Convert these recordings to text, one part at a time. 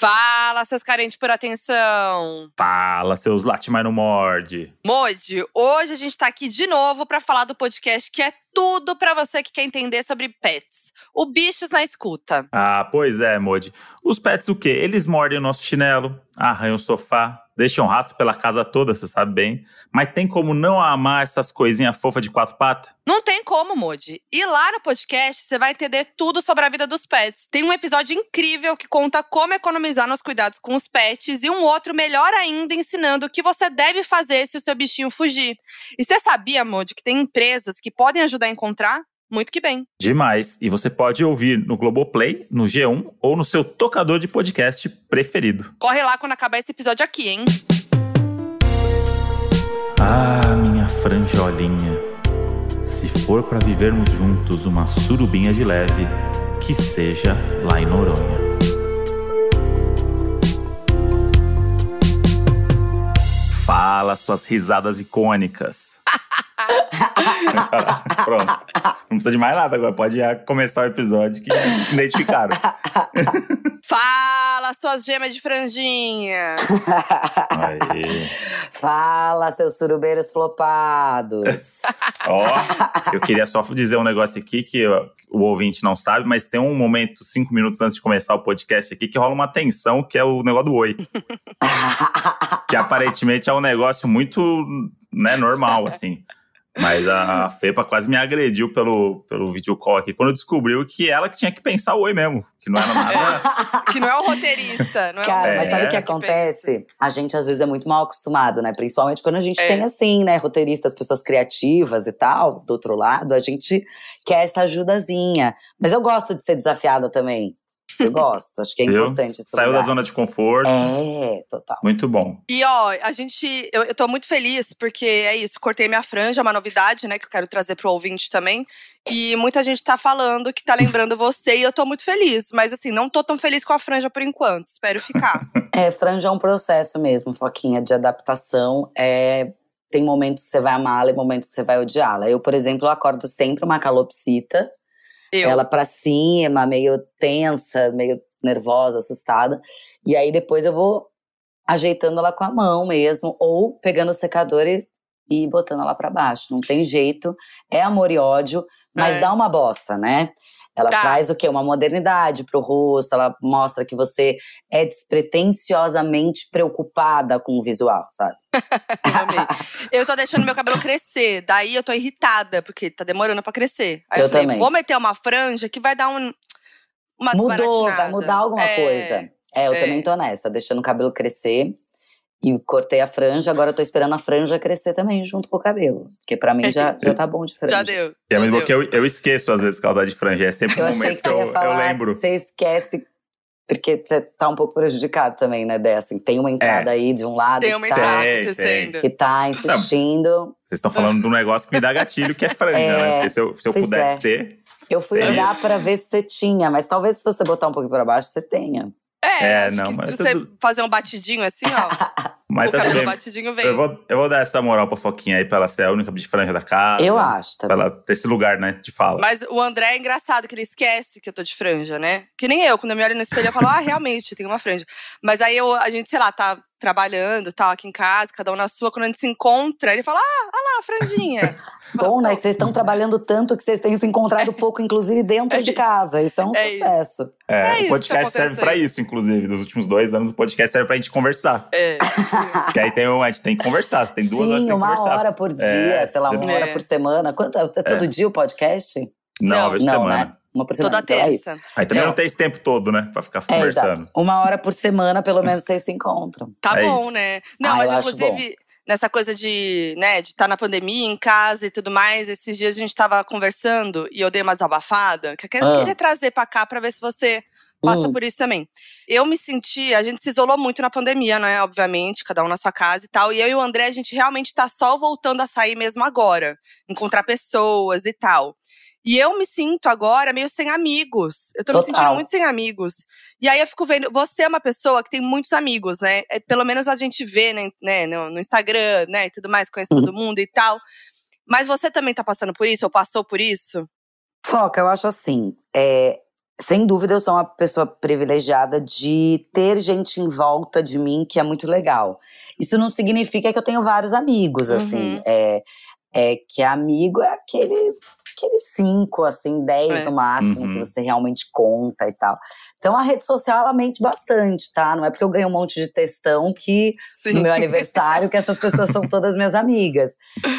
Fala, seus carentes por atenção. Fala, seus late mais no morde. Modi, hoje a gente tá aqui de novo para falar do podcast que é tudo para você que quer entender sobre pets. O Bichos na Escuta. Ah, pois é, Modi. Os pets o quê? Eles mordem o nosso chinelo, arranham o sofá, deixam rastro pela casa toda, você sabe bem. Mas tem como não amar essas coisinhas fofas de quatro patas? Não tem como, Modi. E lá no podcast você vai entender tudo sobre a vida dos pets. Tem um episódio incrível que conta como economizar nos cuidados com os pets e um outro melhor ainda ensinando o que você deve fazer se o seu bichinho fugir. E você sabia, Modi, que tem empresas que podem ajudar a encontrar? Muito que bem. Demais. E você pode ouvir no Globoplay, no G1 ou no seu tocador de podcast preferido. Corre lá quando acabar esse episódio aqui, hein? Ah, minha franjolinha. Se for para vivermos juntos uma surubinha de leve, que seja lá em Noronha. Fala suas risadas icônicas. Pronto. Não precisa de mais nada agora. Pode já começar o episódio que identificaram. Fala, suas gemas de franjinha. Aí. Fala, seus surubeiros flopados. Ó, eu queria só dizer um negócio aqui que o ouvinte não sabe, mas tem um momento, cinco minutos antes de começar o podcast aqui, que rola uma tensão, que é o negócio do oi. que aparentemente é um negócio muito né, normal, assim. Mas a Fepa quase me agrediu pelo, pelo video call aqui, quando descobriu que ela que tinha que pensar oi mesmo. Que não era nada. que não é o roteirista, não é Cara, o mas sabe o que É. acontece? A gente às vezes é muito mal acostumado, né? Principalmente quando a gente É. tem assim, né? Roteiristas, pessoas criativas e tal, do outro lado, a gente quer essa ajudazinha. Mas eu gosto de ser desafiada também. Eu gosto, acho que é Viu? importante isso. Saiu da zona de conforto. É, total. Muito bom. E ó, a gente. Eu, eu tô muito feliz, porque é isso, cortei minha franja, é uma novidade, né, que eu quero trazer pro ouvinte também. E muita gente tá falando que tá lembrando você, e eu tô muito feliz. Mas assim, não tô tão feliz com a franja por enquanto. Espero ficar. É, franja é um processo mesmo, Foquinha, de adaptação. É, tem momentos que você vai amá-la e momentos que você vai odiá-la. Eu, por exemplo, acordo sempre uma calopsita, Eu. ela pra cima, meio tensa, meio nervosa, assustada. E aí depois eu vou ajeitando ela com a mão mesmo, ou pegando o secador e, e botando ela pra baixo. Não tem jeito, é amor e ódio, mas É. dá uma bosta, né? Ela Dá. traz o quê? Uma modernidade pro rosto, ela mostra que você é despretensiosamente preocupada com o visual, sabe? Eu. Eu tô deixando meu cabelo crescer, daí eu tô irritada, porque tá demorando pra crescer. Aí eu, Eu falei, também. vou meter uma franja que vai dar um. Uma Mudou, vai mudar alguma É. coisa. É, eu é. também tô nessa, deixando o cabelo crescer. E cortei a franja, agora eu tô esperando a franja crescer também, junto com o cabelo. Porque pra mim já, já tá bom de franja. Já deu. É, já mas deu. porque eu, eu esqueço, às vezes, dá de franja. É sempre Eu um momento que que, você eu, ia falar eu que lembro. você esquece, porque você tá um pouco prejudicado também, né, dessa. Tem uma entrada aí de um lado Tem uma que, tá, entrada Tem, acontecendo. que tá insistindo. Vocês estão falando de um negócio que me dá gatilho, que é franja, É, né? Porque se eu, se eu pudesse é. ter. Eu fui É. olhar pra ver se você tinha, mas talvez se você botar um pouquinho pra baixo, você tenha. É, É, acho não, que mas se você tudo- fazer um batidinho assim, ó, Mas o tá cabelo bem. batidinho vem. Eu vou, eu vou dar essa moral pra Foquinha aí, pra ela ser a única de franja da casa. Eu acho, tá Pra ela ter esse lugar, né, de fala. Mas o André é engraçado, que ele esquece que eu tô de franja, né? Que nem eu, quando eu me olho no espelho, eu falo, ah, realmente, tem uma franja. Mas aí eu, a gente, sei lá, tá trabalhando, tal, aqui em casa, cada um na sua, quando a gente se encontra, ele fala, ah, olha lá, a franjinha. Bom, né? Que vocês estão trabalhando tanto que vocês têm se encontrado pouco, inclusive dentro É de isso. casa. Isso é um É isso. sucesso. É, é o isso podcast tá serve pra acontecendo. isso, inclusive. Nos últimos dois anos, o podcast serve pra gente conversar. É. Porque aí tem, um- a gente tem que conversar. Tem duas horas Sim, tem que uma conversar. hora por dia, É, sei lá, uma é. hora por semana. Quanto? É todo dia o podcast? Não, Não, uma vez por semana. né? Uma por semana. Toda Então é terça. Aí também Não. não tem esse tempo todo, né? Pra ficar É, conversando. exato. Uma hora por semana, pelo menos, vocês se encontram. Tá É bom, isso. né? Não, Ah, mas inclusive, nessa coisa de, né, de estar na pandemia, em casa e tudo mais, esses dias a gente tava conversando e eu dei uma desabafada, que eu Ah. queria trazer pra cá pra ver se você passa Hum. por isso também. Eu me senti, a gente se isolou muito na pandemia, né? Obviamente, cada um na sua casa e tal. E eu e o André, a gente realmente tá só voltando a sair mesmo agora, encontrar pessoas e tal. E eu me sinto agora meio sem amigos. Eu tô me Total. sentindo muito sem amigos. E aí eu fico vendo, você é uma pessoa que tem muitos amigos, né? É, pelo menos a gente vê né, né, no, no Instagram, né, e tudo mais, conhece Uhum. todo mundo e tal. Mas você também tá passando por isso, ou passou por isso? Foca, eu acho assim. é, sem dúvida, eu sou uma pessoa privilegiada de ter gente em volta de mim que é muito legal. Isso não significa que eu tenho vários amigos, assim. Uhum. É, é que amigo é aquele, aquele cinco, assim, dez É. no máximo, Uhum. que você realmente conta e tal. Então a rede social, ela mente bastante, tá? Não é porque eu ganho um monte de textão que Sim. no meu aniversário que essas pessoas são todas minhas amigas.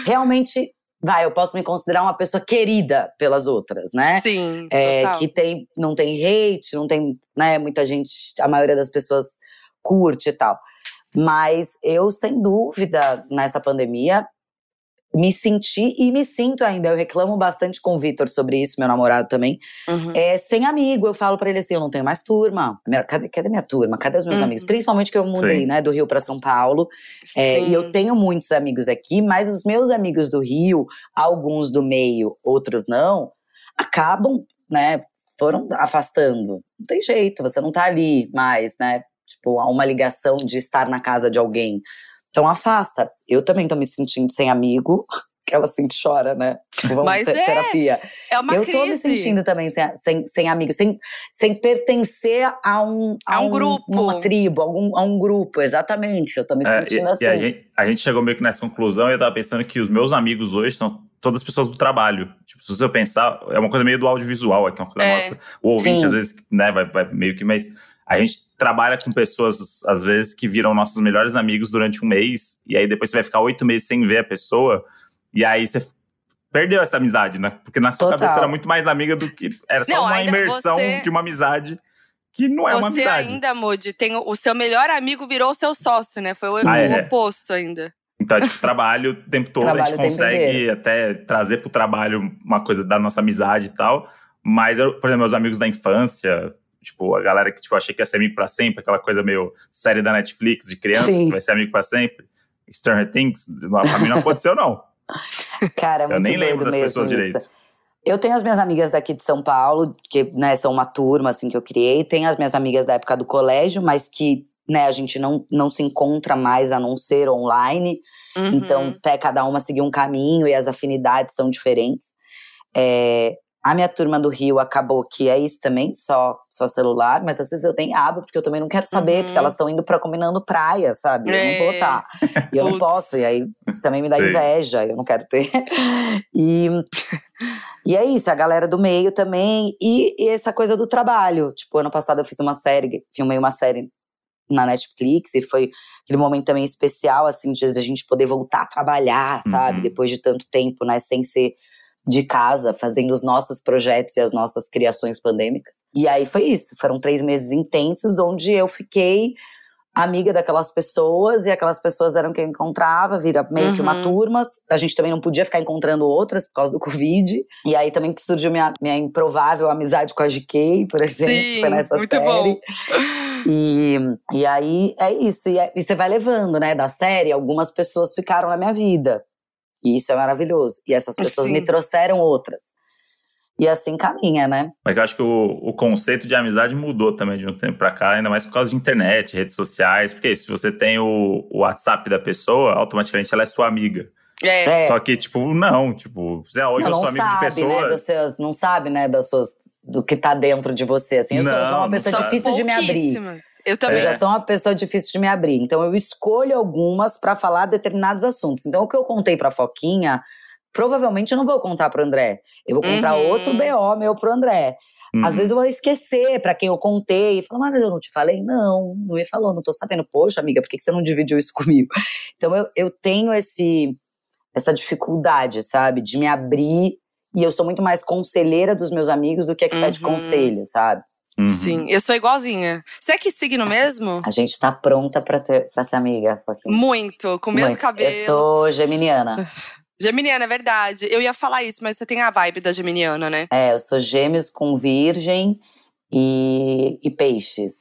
Realmente, vai, eu posso me considerar uma pessoa querida pelas outras, né? Sim, É, total. que tem, não tem hate, não tem, né, muita gente, a maioria das pessoas curte e tal. Mas eu, sem dúvida, nessa pandemia, me senti e me sinto ainda. Eu reclamo bastante com o Vitor sobre isso, meu namorado também. Uhum. É, sem amigo, eu falo pra ele assim: eu não tenho mais turma. Minha- cadê, cadê minha turma? Cadê os meus Uhum. amigos? Principalmente que eu mudei, Sim. né, do Rio pra São Paulo. É, e eu tenho muitos amigos aqui, mas os meus amigos do Rio, alguns do meio, outros não, acabam, né, foram afastando. Não tem jeito, você não tá ali mais, né? Tipo, há uma ligação de estar na casa de alguém. Então afasta. Eu também tô me sentindo sem amigo. Aquela assim que chora, né? Tipo, vamos Mas ter é, terapia. É uma eu crise. tô me sentindo também sem, sem, sem amigos, sem, sem pertencer a um, A um grupo. uma tribo, a um, a um grupo, exatamente. Eu tô me É, e, sentindo assim. e a, gente, a gente chegou meio que nessa conclusão e eu tava pensando que os meus amigos hoje são todas pessoas do trabalho. Tipo, se você pensar, é uma coisa meio do audiovisual aqui, uma coisa É. nossa. O ouvinte, Sim. às vezes, né, vai, vai meio que. Mas a gente trabalha com pessoas, às vezes, que viram nossos melhores amigos durante um mês, e aí depois você vai ficar oito meses sem ver a pessoa, e aí você perdeu essa amizade, né? Porque na sua Total. cabeça era muito mais amiga do que. Era só Não, uma imersão você- de uma amizade que não é uma Você amizade. ainda, Moody, tem o, o seu melhor amigo virou o seu sócio, né? Foi o, Ah, o é. oposto ainda. Então, tipo, trabalho o tempo todo, a Trabalho gente o tempo consegue até trazer pro trabalho uma coisa da nossa amizade e tal. Mas, eu, por exemplo, meus amigos da infância, tipo, a galera que tipo, achei que ia ser amigo pra sempre, aquela coisa meio série da Netflix de criança, Sim. que você vai ser amigo pra sempre. Stranger Things, não, pra mim não aconteceu, não. Cara, é Eu muito nem lembro das pessoas isso. direito. Eu tenho as minhas amigas daqui de São Paulo, que né, são uma turma assim que eu criei. Tenho as minhas amigas da época do colégio, mas que né, a gente não, não se encontra mais a não ser online. Uhum. Então, até cada uma seguir um caminho e as afinidades são diferentes. É, a minha turma do Rio acabou que é isso também, só, só celular, mas às vezes eu tenho aba, porque eu também não quero saber, Uhum. porque elas estão indo pra combinando praia, sabe? Eu não vou É. estar. E eu não posso, e aí também me dá Sei. inveja, eu não quero ter. E, e é isso, a galera do meio também. E, e essa coisa do trabalho. Tipo, ano passado eu fiz uma série, filmei uma série na Netflix e foi aquele momento também especial, assim, de a gente poder voltar a trabalhar, sabe? Uhum. Depois de tanto tempo, né? Sem ser de casa, fazendo os nossos projetos e as nossas criações pandêmicas. E aí foi isso. Foram três meses intensos onde eu fiquei amiga daquelas pessoas e aquelas pessoas eram quem eu encontrava, vira meio que uma Uhum. turma. A gente também não podia ficar encontrando outras por causa do Covid. E aí também que surgiu minha, minha improvável amizade com a GK, por exemplo, Sim, foi nessa muito série. bom. E, e aí é isso. E, é- e você vai levando, né? Da série, algumas pessoas ficaram na minha vida. E isso é maravilhoso. E essas pessoas Sim. me trouxeram outras. E assim caminha, né? Mas eu acho que o, o conceito de amizade mudou também de um tempo pra cá, ainda mais por causa de internet, redes sociais. Porque se você tem o, o WhatsApp da pessoa, automaticamente ela é sua amiga. É. É. Só que, tipo, não, tipo, Zé, hoje não, eu sou não amigo sabe, de né? pessoas. Dos seus, não sabe, né? Das suas, do que tá dentro de você. Assim, eu sou, Não, sou uma pessoa sabe. difícil de me abrir. Eu também. Eu É. já sou uma pessoa difícil de me abrir. Então eu escolho algumas pra falar determinados assuntos. Então o que eu contei pra Foquinha, provavelmente eu não vou contar pro André. Eu vou contar Uhum. outro BO meu pro André. Uhum. Às vezes eu vou esquecer pra quem eu contei e falar, mas eu não te falei? Não, não me falou, não tô sabendo. Poxa, amiga, por que que você não dividiu isso comigo? Então eu, eu tenho esse, essa dificuldade, sabe? De me abrir. E eu sou muito mais conselheira dos meus amigos do que a que pede Uhum. conselho, sabe? Uhum. Sim, eu sou igualzinha. Você é que signo mesmo? A gente tá pronta pra, ter, pra ser amiga, Foquinha. Muito, com o mesmo Muito. cabelo. Eu sou geminiana. Geminiana, é verdade. Eu ia falar isso, mas você tem a vibe da Geminiana, né? É, eu sou gêmeos com virgem e, e peixes.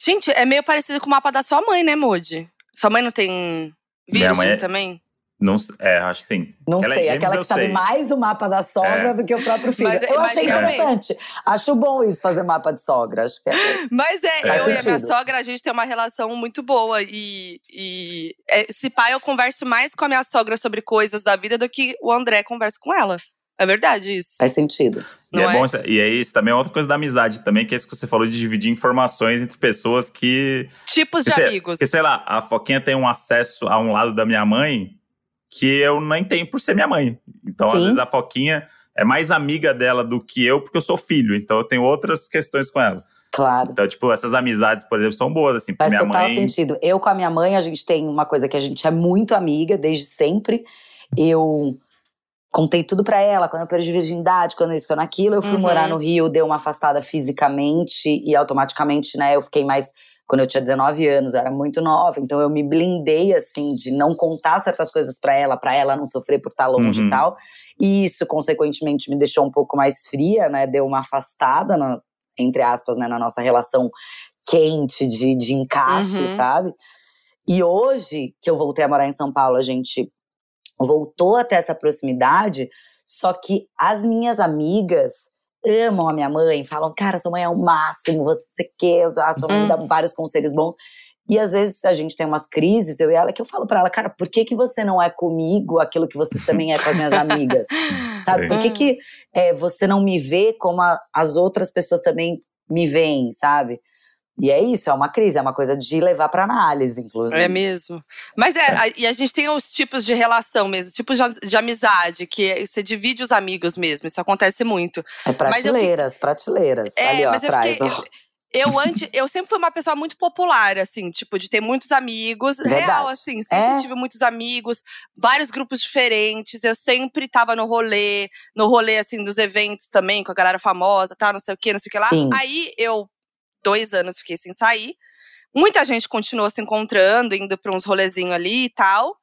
Gente, é meio parecido com o mapa da sua mãe, né, Moody? Sua mãe não tem virgem mãe é- também? Não, é, acho que sim. Não Ela é sei, gêmeos, aquela que sabe sei. mais o mapa da sogra É. do que o próprio filho. Mas- eu mas achei realmente- interessante. Acho bom isso, fazer mapa de sogra. Acho que é. Mas é, eu e a minha sogra, a gente tem uma relação muito boa. E, e é, se pai, eu converso mais com a minha sogra sobre coisas da vida do que o André conversa com ela. É verdade isso. Faz sentido. E, é, é bom, e é isso também é outra coisa da amizade também, que é isso que você falou de dividir informações entre pessoas que. Tipos de que, amigos. Que, sei lá, a Foquinha tem um acesso a um lado da minha mãe que eu nem tenho por ser minha mãe. Então, Sim. às vezes, a Foquinha é mais amiga dela do que eu, porque eu sou filho. Então, eu tenho outras questões com ela. Claro. Então, tipo, essas amizades, por exemplo, são boas, assim. Faz minha total mãe... sentido. Eu com a minha mãe, a gente tem uma coisa que a gente é muito amiga desde sempre. Eu contei tudo para ela, quando eu perdi virgindade, quando isso, quando aquilo. Eu fui uhum. morar no Rio, deu uma afastada fisicamente e automaticamente, né, eu fiquei mais quando eu tinha 19 anos, eu era muito nova, então eu me blindei assim de não contar certas coisas para ela, para ela não sofrer por estar longe uhum. e tal. E isso consequentemente me deixou um pouco mais fria, né? Deu uma afastada na, entre aspas, né, na nossa relação quente de, de encaixe, uhum. sabe? E hoje que eu voltei a morar em São Paulo, a gente voltou até essa proximidade, só que as minhas amigas amam a minha mãe, falam, cara, sua mãe é o máximo, você quer, a sua mãe uhum. dá vários conselhos bons. E às vezes a gente tem umas crises, eu e ela, que eu falo para ela, cara, por que, que você não é comigo aquilo que você também é com as minhas amigas? Sabe? Por que, que é, você não me vê como a, as outras pessoas também me veem, sabe? E é isso, é uma crise, é uma coisa de levar para análise, inclusive. É mesmo. Mas é, a, e a gente tem os tipos de relação mesmo, tipos de, de, amizade, que você divide os amigos mesmo, isso acontece muito. É prateleiras, fico, prateleiras, é, ali ó, atrás. Eu, fiquei, eu, antes, eu sempre fui uma pessoa muito popular, assim, tipo, de ter muitos amigos. Verdade. Real, assim, sempre é. tive muitos amigos, vários grupos diferentes. Eu sempre tava no rolê, no rolê, assim, dos eventos também, com a galera famosa, tá, não sei o que, não sei o que lá. Sim. Aí eu dois anos fiquei sem sair. Muita gente continuou se encontrando, indo para uns rolezinhos ali e tal.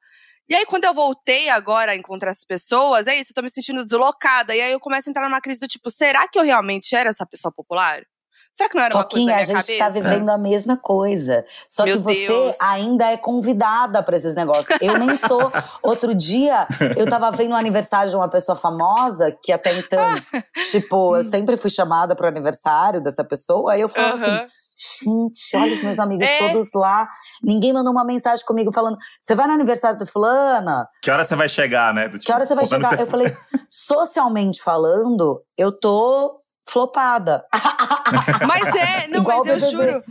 E aí, quando eu voltei agora a encontrar essas pessoas, é isso, eu tô me sentindo deslocada. E aí eu começo a entrar numa crise do tipo, será que eu realmente era essa pessoa popular? Será que não era Foquinha, uma coisa da minha a gente tá cabeça? tá vivendo a mesma coisa. Só Meu que você Deus. ainda é convidada para esses negócios. Eu nem sou. Outro dia, eu tava vendo o aniversário de uma pessoa famosa, que até então, tipo, eu sempre fui chamada pro aniversário dessa pessoa. Aí eu falo uhum. assim. Gente, olha os meus amigos é. todos lá. Ninguém mandou uma mensagem comigo falando: você vai no aniversário do fulana? Que hora você vai chegar, né? Do, tipo, que hora você vai chegar? Você... Eu falei, socialmente falando, eu tô flopada. Mas é, não, Igual mas eu juro.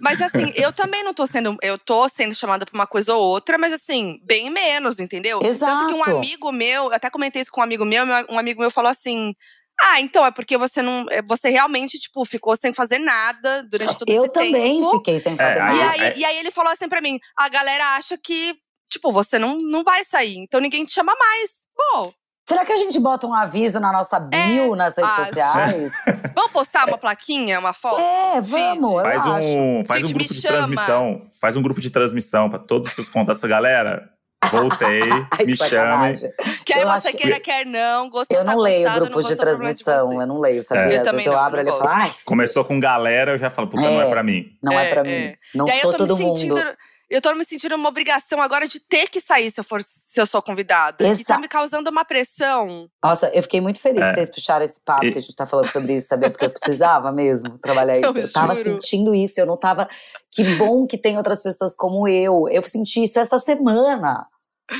Mas assim, eu também não tô sendo. Eu tô sendo chamada pra uma coisa ou outra, mas assim, bem menos, entendeu? Exato. Tanto que um amigo meu, até comentei isso com um amigo meu, um amigo meu falou assim. Ah, então é porque você não. É, você realmente, tipo, ficou sem fazer nada durante todo eu esse tempo. Eu também fiquei sem fazer é, nada. E aí, e aí ele falou assim pra mim: a galera acha que, tipo, você não, não vai sair, então ninguém te chama mais. Pô, Será que a gente bota um aviso na nossa bio é, nas redes acho. sociais? vamos postar uma plaquinha, uma foto? É, vamos. Faz um, acho. faz gente, um grupo de chama. transmissão. Faz um grupo de transmissão para todos os seus contatos, galera. Voltei, Ai, me chame. Quer eu você queira, que... quer não. Gostou, eu não tá leio gostado, grupos de transmissão, de eu não leio, sabia? É. Eu Às vezes eu abro e ele fala, ai. Começou com galera, eu já falo, puta, é, não é pra mim. Não é, é pra mim. É. Não e sou todo mundo eu tô me sentindo uma obrigação agora de ter que sair se eu for se eu sou convidada. Exato. E tá me causando uma pressão. Nossa, eu fiquei muito feliz é. vocês puxaram esse papo e... que a gente tá falando sobre isso, saber Porque eu precisava mesmo trabalhar isso. Eu, eu tava sentindo isso, eu não tava. Que bom que tem outras pessoas como eu. Eu senti isso essa semana.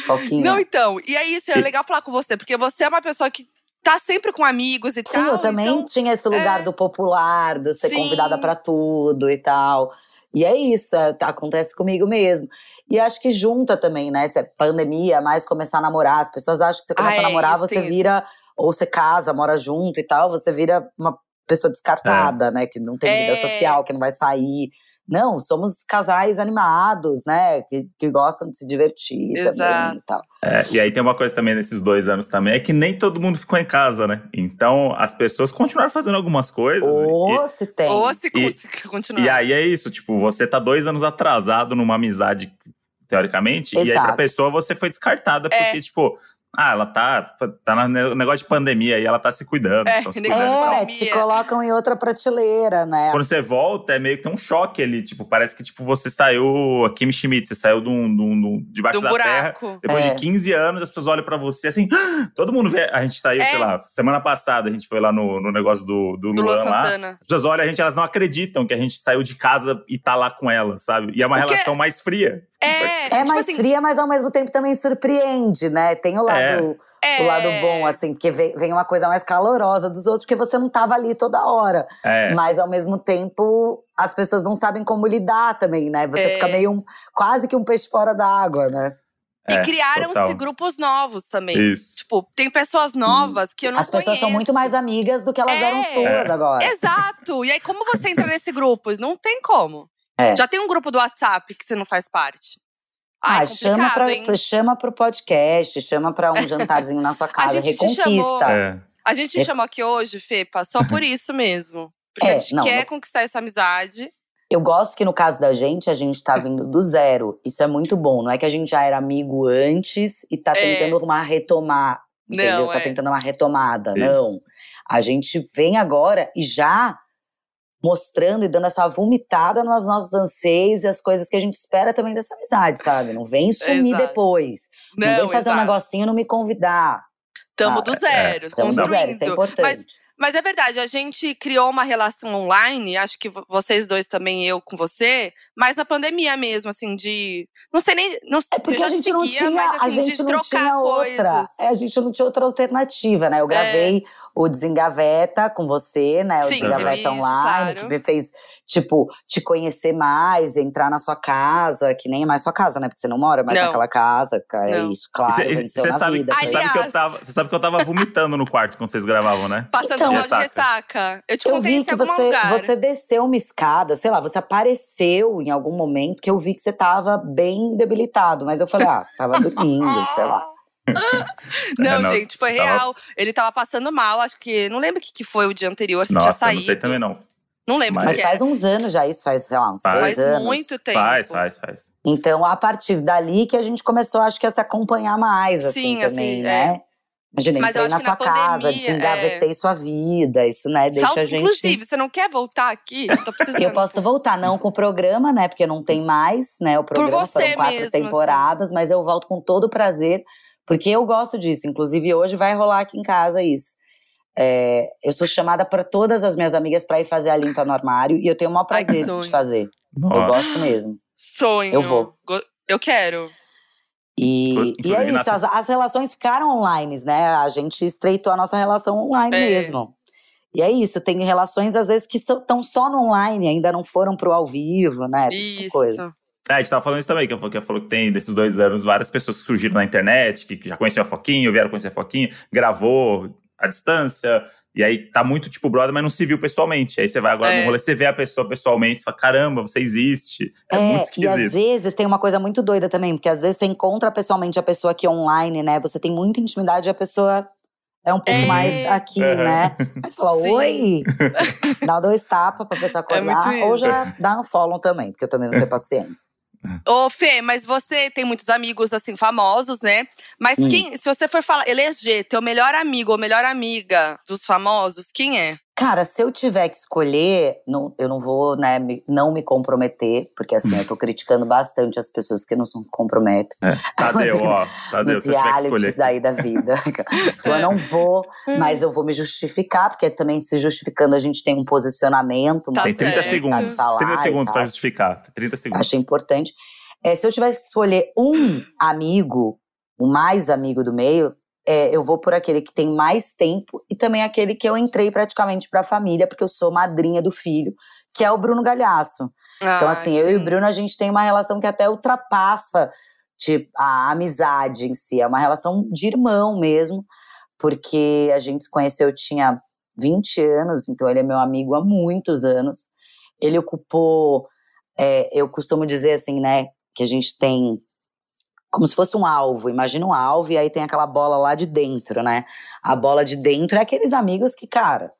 Foquinha. Não, então. E aí, isso é legal falar com você, porque você é uma pessoa que tá sempre com amigos e Sim, tal. Sim, eu também então, tinha esse lugar é... do popular, do ser Sim. convidada para tudo e tal. E é isso, é, acontece comigo mesmo. E acho que junta também, né? É pandemia, mais começar a namorar. As pessoas acham que você começa ah, a namorar, isso, você vira, isso. ou você casa, mora junto e tal, você vira uma pessoa descartada, é. né? Que não tem vida é. social, que não vai sair. Não, somos casais animados, né? Que, que gostam de se divertir Exato. também e tal. É, e aí tem uma coisa também nesses dois anos também, é que nem todo mundo ficou em casa, né? Então as pessoas continuaram fazendo algumas coisas. Ou e, se tem. Ou se e, continuar. E aí é isso, tipo, você tá dois anos atrasado numa amizade, teoricamente, Exato. e aí pra pessoa você foi descartada, porque, é. tipo, ah, ela tá, tá no negócio de pandemia e ela tá se cuidando. É, se é te colocam em outra prateleira, né? Quando você volta, é meio que tem um choque ali. Tipo, parece que tipo, você saiu, a Kim Schmidt, você saiu de um, de um, debaixo do da buraco. terra. Depois é. de 15 anos, as pessoas olham pra você assim. Ah! Todo mundo vê. A gente saiu, é. sei lá, semana passada, a gente foi lá no, no negócio do, do, do Luan lá. As pessoas olham a gente, elas não acreditam que a gente saiu de casa e tá lá com elas, sabe? E é uma Porque relação mais fria. É, é tipo mais assim, fria, mas ao mesmo tempo também surpreende, né? Tem o lado lado, É. o lado bom, assim, porque vem, uma coisa mais calorosa dos outros, porque você não tava ali toda hora. É. Mas ao mesmo tempo, as pessoas não sabem como lidar também, né? Você É. fica meio um- quase que um peixe fora da água, né? E É, criaram-se grupos novos também. Isso. Tipo, tem pessoas novas que eu não As pessoas são muito mais conheço. amigas do que elas É. eram suas agora. Exato! E aí, como você entra nesse grupo? Não tem como. É. Já tem um grupo do WhatsApp que você não faz parte. Ai, Ah, chama, pra, hein? chama pro podcast, chama pra um jantarzinho na sua casa, gente te reconquista. chamou. É. A gente te É. chamou aqui hoje, Fepa, só por isso mesmo. Porque É, a gente não, quer não- conquistar essa amizade. Eu gosto que no caso da gente, a gente tá vindo do zero. Isso é muito bom. Não é que a gente já era amigo antes e tá É. tentando uma retomar. Entendeu? Não, tá é. tentando uma retomada. Isso. Não. A gente vem agora e já mostrando e dando essa vomitada nos nossos anseios e as coisas que a gente espera também dessa amizade, sabe? Não vem sumir Exato. depois. Não, Não, vem fazer um exato. negocinho e não me convidar. Tamo Ah, do é, zero, Então, do construindo. zero, isso é importante. Mas- Mas é verdade, a gente criou uma relação online, acho que vo- vocês dois também, eu com você, mas na pandemia mesmo, assim, de. Não sei nem. Não, É porque a gente não seguia, tinha, mas, assim, a gente de não trocar tinha outra. coisas. É, a gente não tinha outra alternativa, né? Eu gravei o Desengaveta com você, né? O É. Sim, Desengaveta isso, online, claro. que me fez, tipo, te conhecer mais, entrar na sua casa, que nem é mais sua casa, né? Porque você não mora mais Não. naquela casa. É Não. isso, claro, Você na sabe, vida. que eu tava, você sabe que eu tava vomitando no quarto quando vocês gravavam, né? Passando Então- mal de Ressaca. ressaca. Eu te Eu vi que algum você, lugar. você desceu uma escada, sei lá, você apareceu em algum momento que eu vi que você tava bem debilitado. Mas eu falei, ah, tava dormindo, sei lá. Não, É, não, gente, foi tava- real. Ele tava passando mal, acho que. Não lembro o que, que foi o dia anterior, se tinha Nossa, saído. não sei também não. Não lembro o Mas que faz era. uns anos já isso, faz, sei lá, uns Faz. três Faz anos. muito tempo. Faz, faz, faz. Então, a partir dali que a gente começou, acho que a se acompanhar mais, assim, Sim, também, assim, né? Imagina, Mas eu entrei acho na que sua na casa, pandemia, desengavetei sua vida, isso, né, deixa Sal- a gente… Inclusive, você não quer voltar aqui? Eu tô precisando. Eu posso voltar, não com o programa, né? Porque não tem mais, né? O programa você foram quatro mesmo, assim. temporadas, mas eu volto com todo prazer, porque eu gosto disso. Inclusive, hoje vai rolar aqui em casa isso. É, eu sou chamada para todas as minhas amigas para ir fazer a limpa no armário e eu tenho o maior Ai, prazer sonho. de fazer. Eu Nossa. gosto mesmo. Sonho. Eu vou. Eu quero. E, e é isso, as, as relações ficaram online, né? A gente estreitou a nossa relação online É. mesmo. E é isso, tem relações às vezes que estão só no online, ainda não foram pro ao vivo, né? Tipo Isso. coisa. É, a gente tava falando isso também, que eu- que eu falou que tem desses dois anos várias pessoas que surgiram na internet, que já conheciam a Foquinha, vieram conhecer a Foquinha, gravou à distância, e aí tá muito tipo brother, mas não se viu pessoalmente. Aí você vai agora É. no rolê, você vê a pessoa pessoalmente, você fala, caramba, você existe. É, muito e às esquisito. vezes tem uma coisa muito doida também, porque às vezes você encontra pessoalmente a pessoa aqui online, né? Você tem muita intimidade e a pessoa é um pouco É. mais aqui, Uhum. né? Mas fala, Sim. oi! Dá dois tapas pra pessoa É acordar. ou isso. já dá um follow também, porque eu também não tenho paciência. Ô, Fê, mas você tem muitos amigos, assim, famosos, né? Mas Hum. quem, se você for falar, eleger teu melhor amigo ou melhor amiga dos famosos, quem é? Cara, se eu tiver que escolher, não- eu não vou, né, me- não me comprometer, porque assim, eu tô criticando bastante as pessoas que não se comprometem. Tadeu, ó. Tadeu, nos se eu tiver que escolher. realities daí da vida. então eu não vou, mas eu vou me justificar, porque também se justificando a gente tem um posicionamento. Tá Tem mais 30 certo. sabe segundos. falar 30 e segundos pra justificar. 30 segundos. Acho importante. É, se eu tivesse que escolher um amigo, o mais amigo do meio, é, eu vou por aquele que tem mais tempo e também aquele que eu entrei praticamente pra família, porque eu sou madrinha do filho, que é o Bruno Galhaço. Então, Ah, assim, eu e o sim. Bruno, a gente tem uma relação que até ultrapassa tipo, a amizade em si. É uma relação de irmão mesmo, porque a gente se conheceu, eu tinha 20 anos, então ele é meu amigo há muitos anos. Ele ocupou, é, eu costumo dizer assim, né, que a gente tem como se fosse um alvo. Imagina um alvo e aí tem aquela bola lá de dentro, né? A bola de dentro é aqueles amigos que, cara,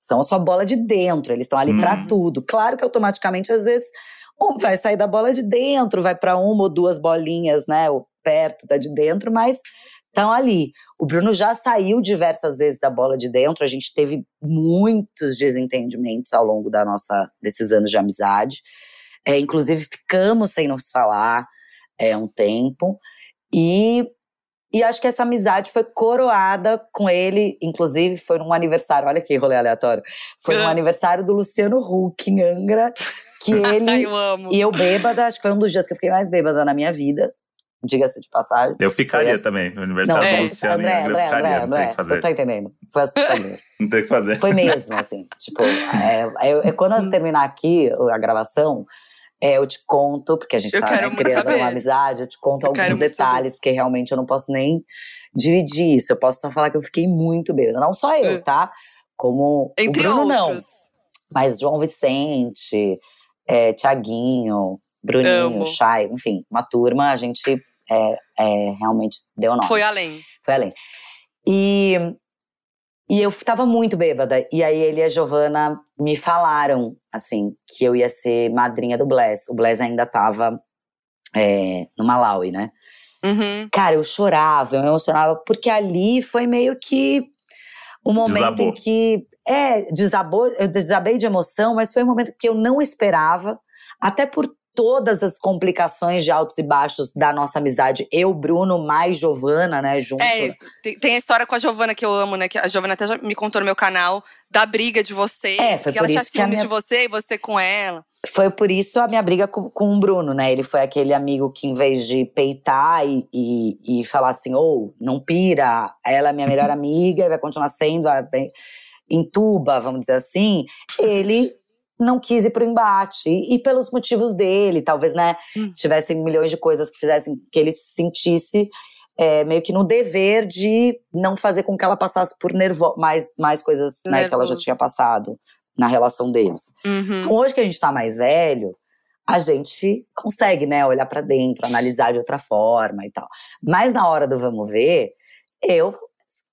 são a sua bola de dentro, eles estão ali Uhum. pra tudo. Claro que automaticamente, às vezes, um vai sair da bola de dentro, vai pra uma ou duas bolinhas, né, ou perto da de dentro, mas estão ali. O Bruno já saiu diversas vezes da bola de dentro, a gente teve muitos desentendimentos ao longo da nossa, desses anos de amizade. É, inclusive, ficamos sem nos falar é, um tempo. E, e acho que essa amizade foi coroada com ele, inclusive foi num aniversário, olha que rolê aleatório. Foi num Ah. aniversário do Luciano Huck em Angra, que Ai, ele eu amo. e eu bêbada, acho que foi um dos dias que eu fiquei mais bêbada na minha vida. diga-se de passagem. Eu ficaria Foi também. No aniversário Não, do é, Luciano André, e André, André, eu ficaria. André, não tem André, o que você fazer. tá entendendo? Foi assustador. Não tem o que fazer. Foi mesmo, assim. Tipo, é, é- é quando eu terminar aqui a gravação, é, eu te conto, porque a gente Eu tá né, criando saber. uma amizade, eu te conto Eu alguns detalhes, porque realmente eu não posso nem dividir isso. Eu posso só falar que eu fiquei muito bêbada. Não só eu, É. tá? Como Entre o Bruno, não. outros. Mas João Vicente, é, Tiaguinho, Bruninho. Chay, enfim, uma turma, a gente é, é, realmente deu nome. Foi além. Foi além. E, e eu tava muito bêbada. E aí ele e a Giovana me falaram, assim, que eu ia ser madrinha do Bless. O Bless ainda tava é, no Malawi, né? Uhum. Cara, eu chorava, eu me emocionava, porque ali foi meio que o momento Desabou. em que. É, desabou, eu desabei de emoção, mas foi um momento que eu não esperava, até por todas as complicações de altos e baixos da nossa amizade. Eu, Bruno, mais Giovana, né, junto. É, tem, tem a história com a Giovana que eu amo, né? Que a Giovana até já me contou no meu canal da briga de vocês. É, foi que ela por tinha isso que a ciúmes minha- de você e você com ela. Foi por isso a minha briga com, com o Bruno, né? Ele foi aquele amigo que, em vez de peitar e, e, e falar assim, ou não pira, ela é minha melhor amiga e vai continuar sendo, a, bem- entuba, vamos dizer assim, ele não quis ir pro embate. E, pelos motivos dele, talvez, né? Hum. Tivessem milhões de coisas que fizessem que ele se sentisse é, meio que no dever de não fazer com que ela passasse por nervo mais, mais coisas né, que ela já tinha passado na relação deles. Uhum. Então, hoje que a gente tá mais velho, a gente consegue, né, olhar pra dentro, analisar de outra forma e tal. Mas na hora do vamos ver, eu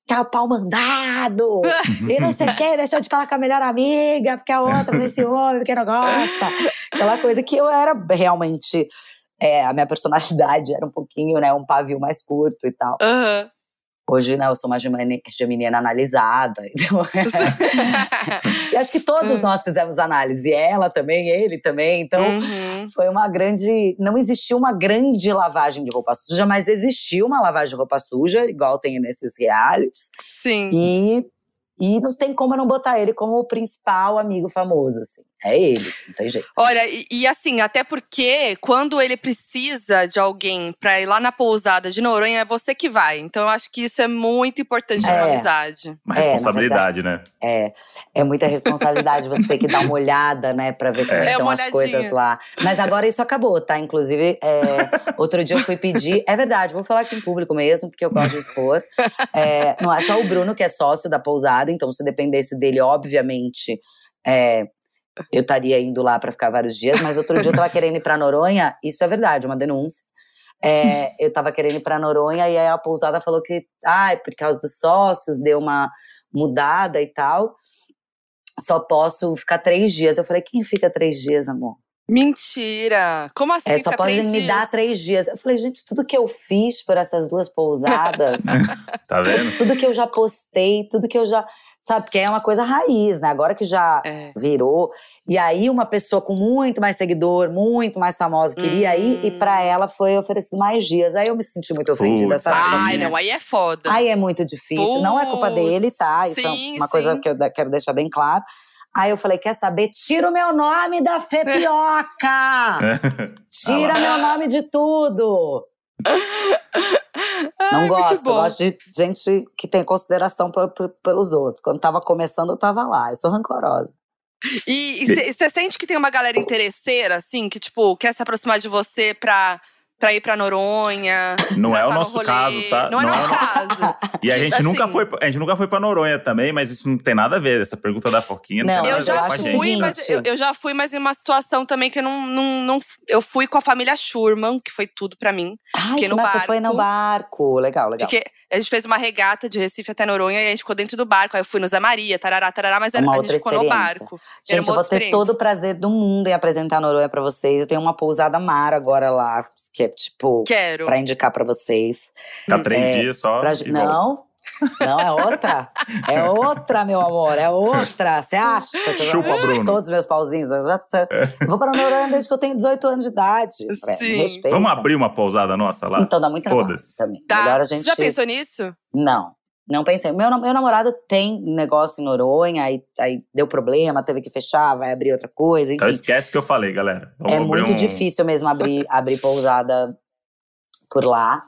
tá o pau mandado, e não sei o que, deixou de falar com a melhor amiga, porque a outra desse homem, porque não gosta. Aquela coisa que eu era realmente. é, a minha personalidade era um pouquinho, né, um pavio mais curto e tal. Aham. Hoje, né, eu sou uma gemini- geminiana analisada. Então, e acho que todos nós fizemos análise. Ela também, ele também. Então, Uhum. foi uma grande. Não existiu uma grande lavagem de roupa suja, mas existiu uma lavagem de roupa suja, igual tem nesses realities. Sim. E, e não tem como eu não botar ele como o principal amigo famoso, assim. É ele, não tem jeito. Olha, e, e assim, até porque quando ele precisa de alguém pra ir lá na pousada de Noronha, é você que vai. Então eu acho que isso é muito importante na É. amizade. Uma É, na responsabilidade, né? É, é muita responsabilidade você ter que dar uma olhada, né, pra ver como É. É, estão uma as coisas lá. Mas agora isso acabou, tá? Inclusive, é, outro dia eu fui pedir. É verdade, vou falar aqui em público mesmo, porque eu gosto de expor. É, não é só o Bruno que é sócio da pousada, então se dependesse dele, obviamente. é, eu estaria indo lá pra ficar vários dias, mas outro dia eu tava querendo ir pra Noronha, isso é verdade, uma denúncia. É, eu tava querendo ir pra Noronha e aí a pousada falou que, ai, por causa dos sócios, deu uma mudada e tal. Só posso ficar três dias. Eu falei, quem fica três dias, amor? Mentira! Como assim? É, só fica pode três me dias? dar três dias. Eu falei, gente, tudo que eu fiz por essas duas pousadas, Tá vendo? tudo que eu já postei, tudo que eu já. Sabe, porque é uma coisa raiz, né? Agora que já É. virou. E aí, uma pessoa com muito mais seguidor, muito mais famosa, queria Hum. ir, e pra ela foi oferecido mais dias. Aí eu me senti muito ofendida, sabe? Ai, não, aí é foda. Aí é muito difícil. Não é culpa dele, tá? Isso sim, é uma coisa sim. que eu quero deixar bem claro. Aí eu falei: quer saber? Tira o meu nome da Fepioca! Tira Ah meu nome de tudo! Não gosto, eu bom. gosto de gente que tem consideração pe- pe- pelos outros. Quando tava começando, eu tava lá. Eu sou rancorosa. E você sente que tem uma galera interesseira, assim, que, tipo, quer se aproximar de você pra, pra ir pra Noronha? Não pra é o tá no nosso rolê? caso, tá? Não é Não é nosso o- caso. E a gente, Assim- nunca foi, a gente nunca foi pra Noronha também, mas isso não tem nada a ver. Essa pergunta da Foquinha não, Não, Eu já fui, mas eu, eu já fui, mas em uma situação também que eu não, não, não. Eu fui com a família Schurman, que foi tudo pra mim. Ai, Fiquei que no massa, foi no barco. barco. Legal, legal. Porque a gente fez uma regata de Recife até Noronha e a gente ficou dentro do barco. Aí eu fui no Zé Maria, tarará, tarará, mas era, Uma a outra gente ficou no experiência. barco. Era Gente, eu vou ter todo o prazer do mundo em apresentar a Noronha pra vocês. Eu tenho uma pousada mar agora lá, que é tipo, Quero. pra indicar pra vocês. Tá três É, dias só. Pra- não, não, é outra. É outra, meu amor, é outra. Você acha? que eu- Chupa, Bruno. Todos os meus pauzinhos. Eu já tô- eu vou pra Noronha desde que eu tenho 18 anos de idade. É, Sim. Respeita. Vamos abrir uma pousada nossa lá? Então dá muito trabalho também. Tá. Melhor a gente. Você já pensou nisso? Não. Não pensei. Meu, meu namorado tem negócio em Noronha, aí, aí deu problema, teve que fechar, vai abrir outra coisa, enfim. Então esquece o que eu falei, galera. Vamos É abrir muito um- difícil mesmo abrir, abrir pousada por lá.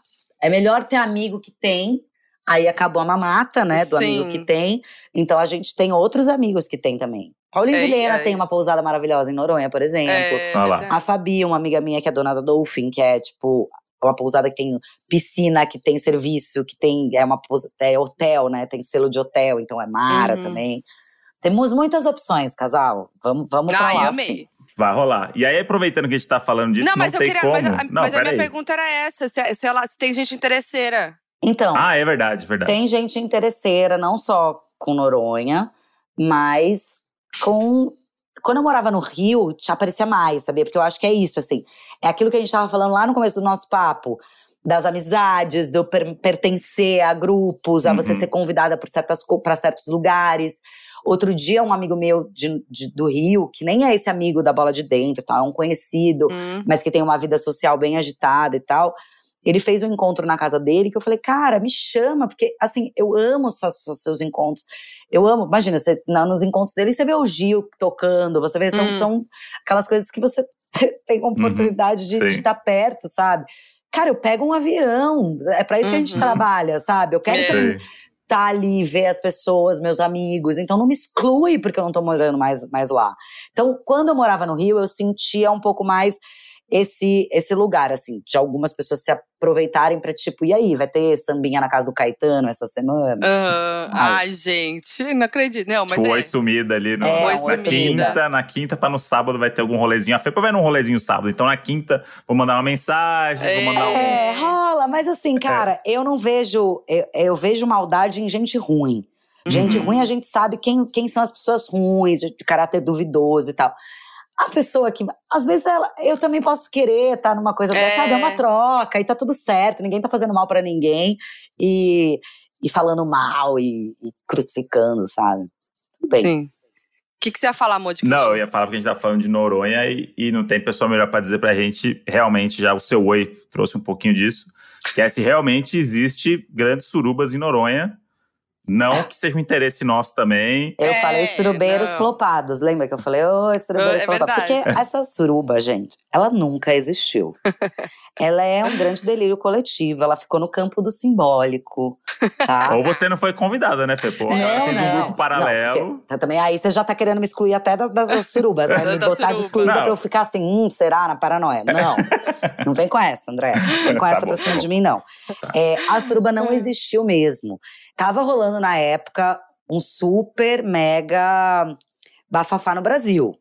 É melhor ter amigo que tem. Aí acabou a mamata, né? Do amigo que Sim. tem. Então a gente tem outros amigos que tem também. Paulinho É, Vilhena é tem uma pousada maravilhosa em Noronha, por exemplo. É, lá. verdade. A Fabi, uma amiga minha que é dona da Dolphin, que é tipo uma pousada que tem piscina, que tem serviço, que tem é uma é hotel, né? Tem selo de hotel, então é Mara Uhum. também. Temos muitas opções, casal. Vamos, vamos pra Ai, lá. amei. sim. Vai rolar. E aí, aproveitando que a gente tá falando disso, não, não, mas eu tem queria. como. Mas, a, não, mas a minha peraí. pergunta era essa: se, se ela, se tem gente interesseira. Então, Ah, é verdade, verdade. tem gente interesseira, não só com Noronha, mas com. Quando eu morava no Rio, te aparecia mais, sabia? Porque eu acho que é isso, assim. É aquilo que a gente tava falando lá no começo do nosso papo. Das amizades, do per- pertencer a grupos, a você Uhum. ser convidada para certos lugares. Outro dia, um amigo meu de- de- do Rio, que nem é esse amigo da bola de dentro, tá? é um conhecido, Hum. mas que tem uma vida social bem agitada e tal. Ele fez um encontro na casa dele que eu falei, cara, me chama, porque assim, eu amo os seus, seus encontros. Eu amo, imagina, você, na- nos encontros dele, você vê o Gil tocando, você vê, são, Hum. são aquelas coisas que você tem oportunidade de sim. estar perto, sabe? Cara, eu pego um avião, é pra isso que a gente Uhum. trabalha, sabe? Eu quero estar ali, ver as pessoas, meus amigos. Então não me exclui porque eu não tô morando mais, mais lá. Então, quando eu morava no Rio, eu sentia um pouco mais esse esse lugar, assim, de algumas pessoas se aproveitarem pra tipo, e aí, vai ter sambinha na casa do Caetano essa semana? Aham. Ai. Gente, não acredito. Não, mas Tipo, é. oi sumida ali no, É, Oi na sumida. quinta. Na quinta, pra no sábado vai ter algum rolezinho. A Fepa vai num rolezinho sábado. Então na quinta, vou mandar uma mensagem, vou mandar um. É, rola, mas assim, cara, eu não vejo. Eu, eu vejo maldade em gente ruim. Gente Uhum. ruim, a gente sabe quem, quem são as pessoas ruins, de caráter duvidoso e tal. A pessoa que. Às vezes ela, eu também posso querer estar numa coisa, É. sabe? É uma troca e tá tudo certo, ninguém tá fazendo mal pra ninguém e, e falando mal e, e crucificando, sabe? Tudo bem. Sim. O que, que você ia falar, amor? De Não, eu ia falar porque a gente tá falando de Noronha e, e não tem pessoa melhor pra dizer pra gente. Realmente, já o seu oi trouxe um pouquinho disso. Que é se realmente existe grandes surubas em Noronha. Não que seja um interesse nosso também. Eu É, falei surubeiros não. flopados. Lembra que eu falei, ô, surubeiros É flopados? verdade. Porque essa suruba, gente, ela nunca existiu. ela é um grande delírio coletivo. Ela ficou no campo do simbólico, tá? Ou você não foi convidada, né, Fepo? Ela fez um grupo paralelo. Não, porque também aí você já tá querendo me excluir até das, das- das surubas, né? Me da botar de excluída Não. pra eu ficar assim, hum, será? Na paranoia. Não. não vem com essa, André. Não vem com Tá essa bom, pra tá cima bom. de mim, não. É, a suruba não existiu mesmo. Tava rolando na época um super mega bafafá no Brasil.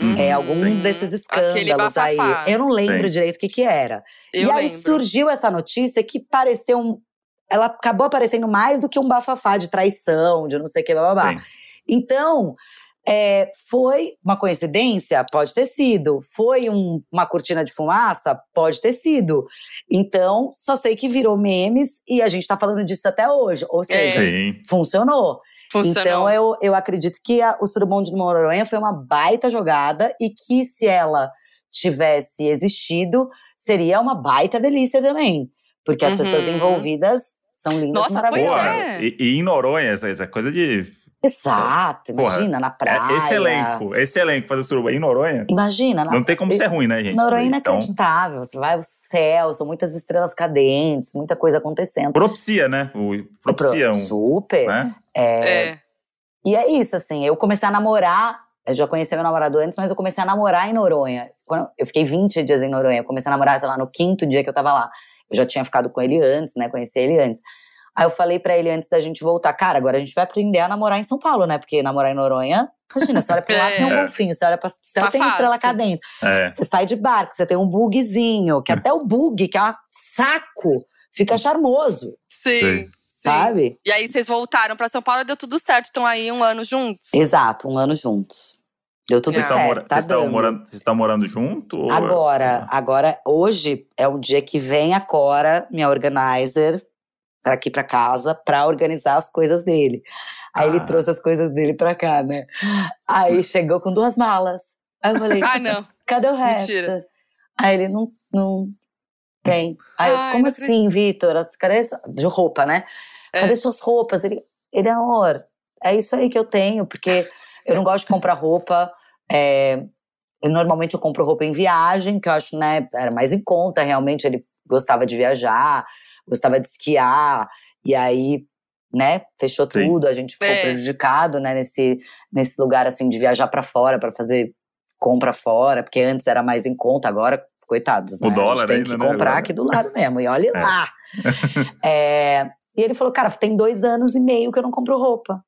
Uhum. É, algum Sim. desses escândalos aí. Eu não lembro Sim. direito o que que era. Eu e aí lembro. surgiu essa notícia que pareceu um. Ela acabou aparecendo mais do que um bafafá de traição, de não sei o que, blá blá blá. Sim. Então, é, foi uma coincidência? Pode ter sido. Foi um- uma cortina de fumaça? Pode ter sido. Então, só sei que virou memes e a gente tá falando disso até hoje. Ou seja, Sim. funcionou. Funcionou. Então, eu, eu acredito que a- o Surubom de Noronha foi uma baita jogada e que se ela tivesse existido, seria uma baita delícia também. Porque as Uhum. pessoas envolvidas são lindas Nossa, e maravilhosas. é. e, e em Noronha, essa, essa coisa de. Exato, Porra, imagina, na praia. É, esse elenco, esse elenco fazer suruba em Noronha, Imagina, na não tem como ser ruim, né, gente? Noronha é. Então, inacreditável. Você vai ao céu, são muitas estrelas cadentes, muita coisa acontecendo. propicia, né? O, propicia um. Super. Né? É, É. E é isso, assim, eu comecei a namorar. Eu já conhecia meu namorado antes, mas eu comecei a namorar em Noronha. Quando eu fiquei 20 dias em Noronha. Eu comecei a namorar, sei lá, no quinto dia que eu tava lá. Eu já tinha ficado com ele antes, né? Conheci ele antes. Aí eu falei pra ele antes da gente voltar, cara, agora a gente vai aprender a namorar em São Paulo, né? Porque namorar em Noronha, imagina, você olha pra lá, É. tem um golfinho, você olha pra céu, Tá tem estrela fácil. cá dentro. É. Você sai de barco, você tem um bugzinho, que até o bug, que é um saco, fica charmoso, Sim. Sim. sabe? E aí vocês voltaram pra São Paulo e deu tudo certo. Estão aí um ano juntos. Exato, um ano juntos. Deu tudo certo, mora- tá vocês estão morando, vocês estão morando junto? ou- Agora, agora, hoje é o dia que vem a Cora, minha organizer, para aqui pra casa, pra organizar as coisas dele. Aí ele Ah. trouxe as coisas dele pra cá, né? Aí chegou com duas malas. Aí eu falei, Ah, não. cadê o resto? Mentira. Aí ele, não, não tem. Aí eu, Ai, como assim, Vitor? As- Cadê. De roupa, né? É. Cadê suas roupas? Ele, ele, amor, é isso aí que eu tenho, porque eu não gosto de comprar roupa. é, eu, normalmente eu compro roupa em viagem, que eu acho, né, era mais em conta, realmente. Ele gostava de viajar, gostava de esquiar, e aí, né, fechou Sim. tudo, a gente ficou É. prejudicado, né, nesse, nesse lugar, assim, de viajar pra fora, pra fazer compra fora, porque antes era mais em conta, agora, coitados, O né, a dólar gente tem que né, comprar agora. aqui do lado mesmo, e olha É. lá. É, e ele falou, cara, tem dois anos e meio que eu não compro roupa.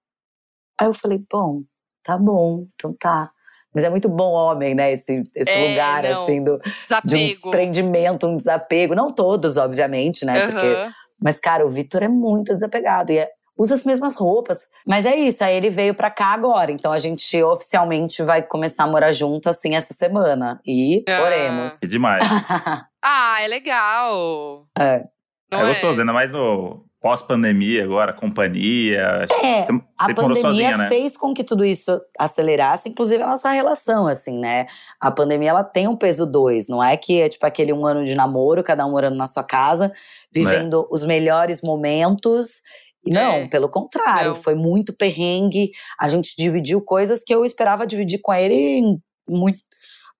Aí eu falei, bom, tá bom, então tá. Mas é muito bom homem, né? Esse, esse É, lugar, não. assim, do, de um Desapego. desprendimento, um desapego. Não todos, obviamente, né? Porque, Aham. mas, cara, o Vitor é muito desapegado. E é- usa as mesmas roupas. Mas é isso, aí ele veio pra cá agora. Então a gente oficialmente vai começar a morar junto, assim, essa semana. E Ah. oremos. Que demais. Ah, é legal. É. É gostoso, ainda mais no pós-pandemia agora, companhia. É, Você A sempre morou pandemia sozinha, né? fez com que tudo isso acelerasse, inclusive a nossa relação, assim, né? A pandemia, ela tem um peso dois. Não é que é tipo aquele um ano de namoro, cada um morando na sua casa, vivendo os melhores momentos. E não, É. pelo contrário, Não. foi muito perrengue. A gente dividiu coisas que eu esperava dividir com ele em muito,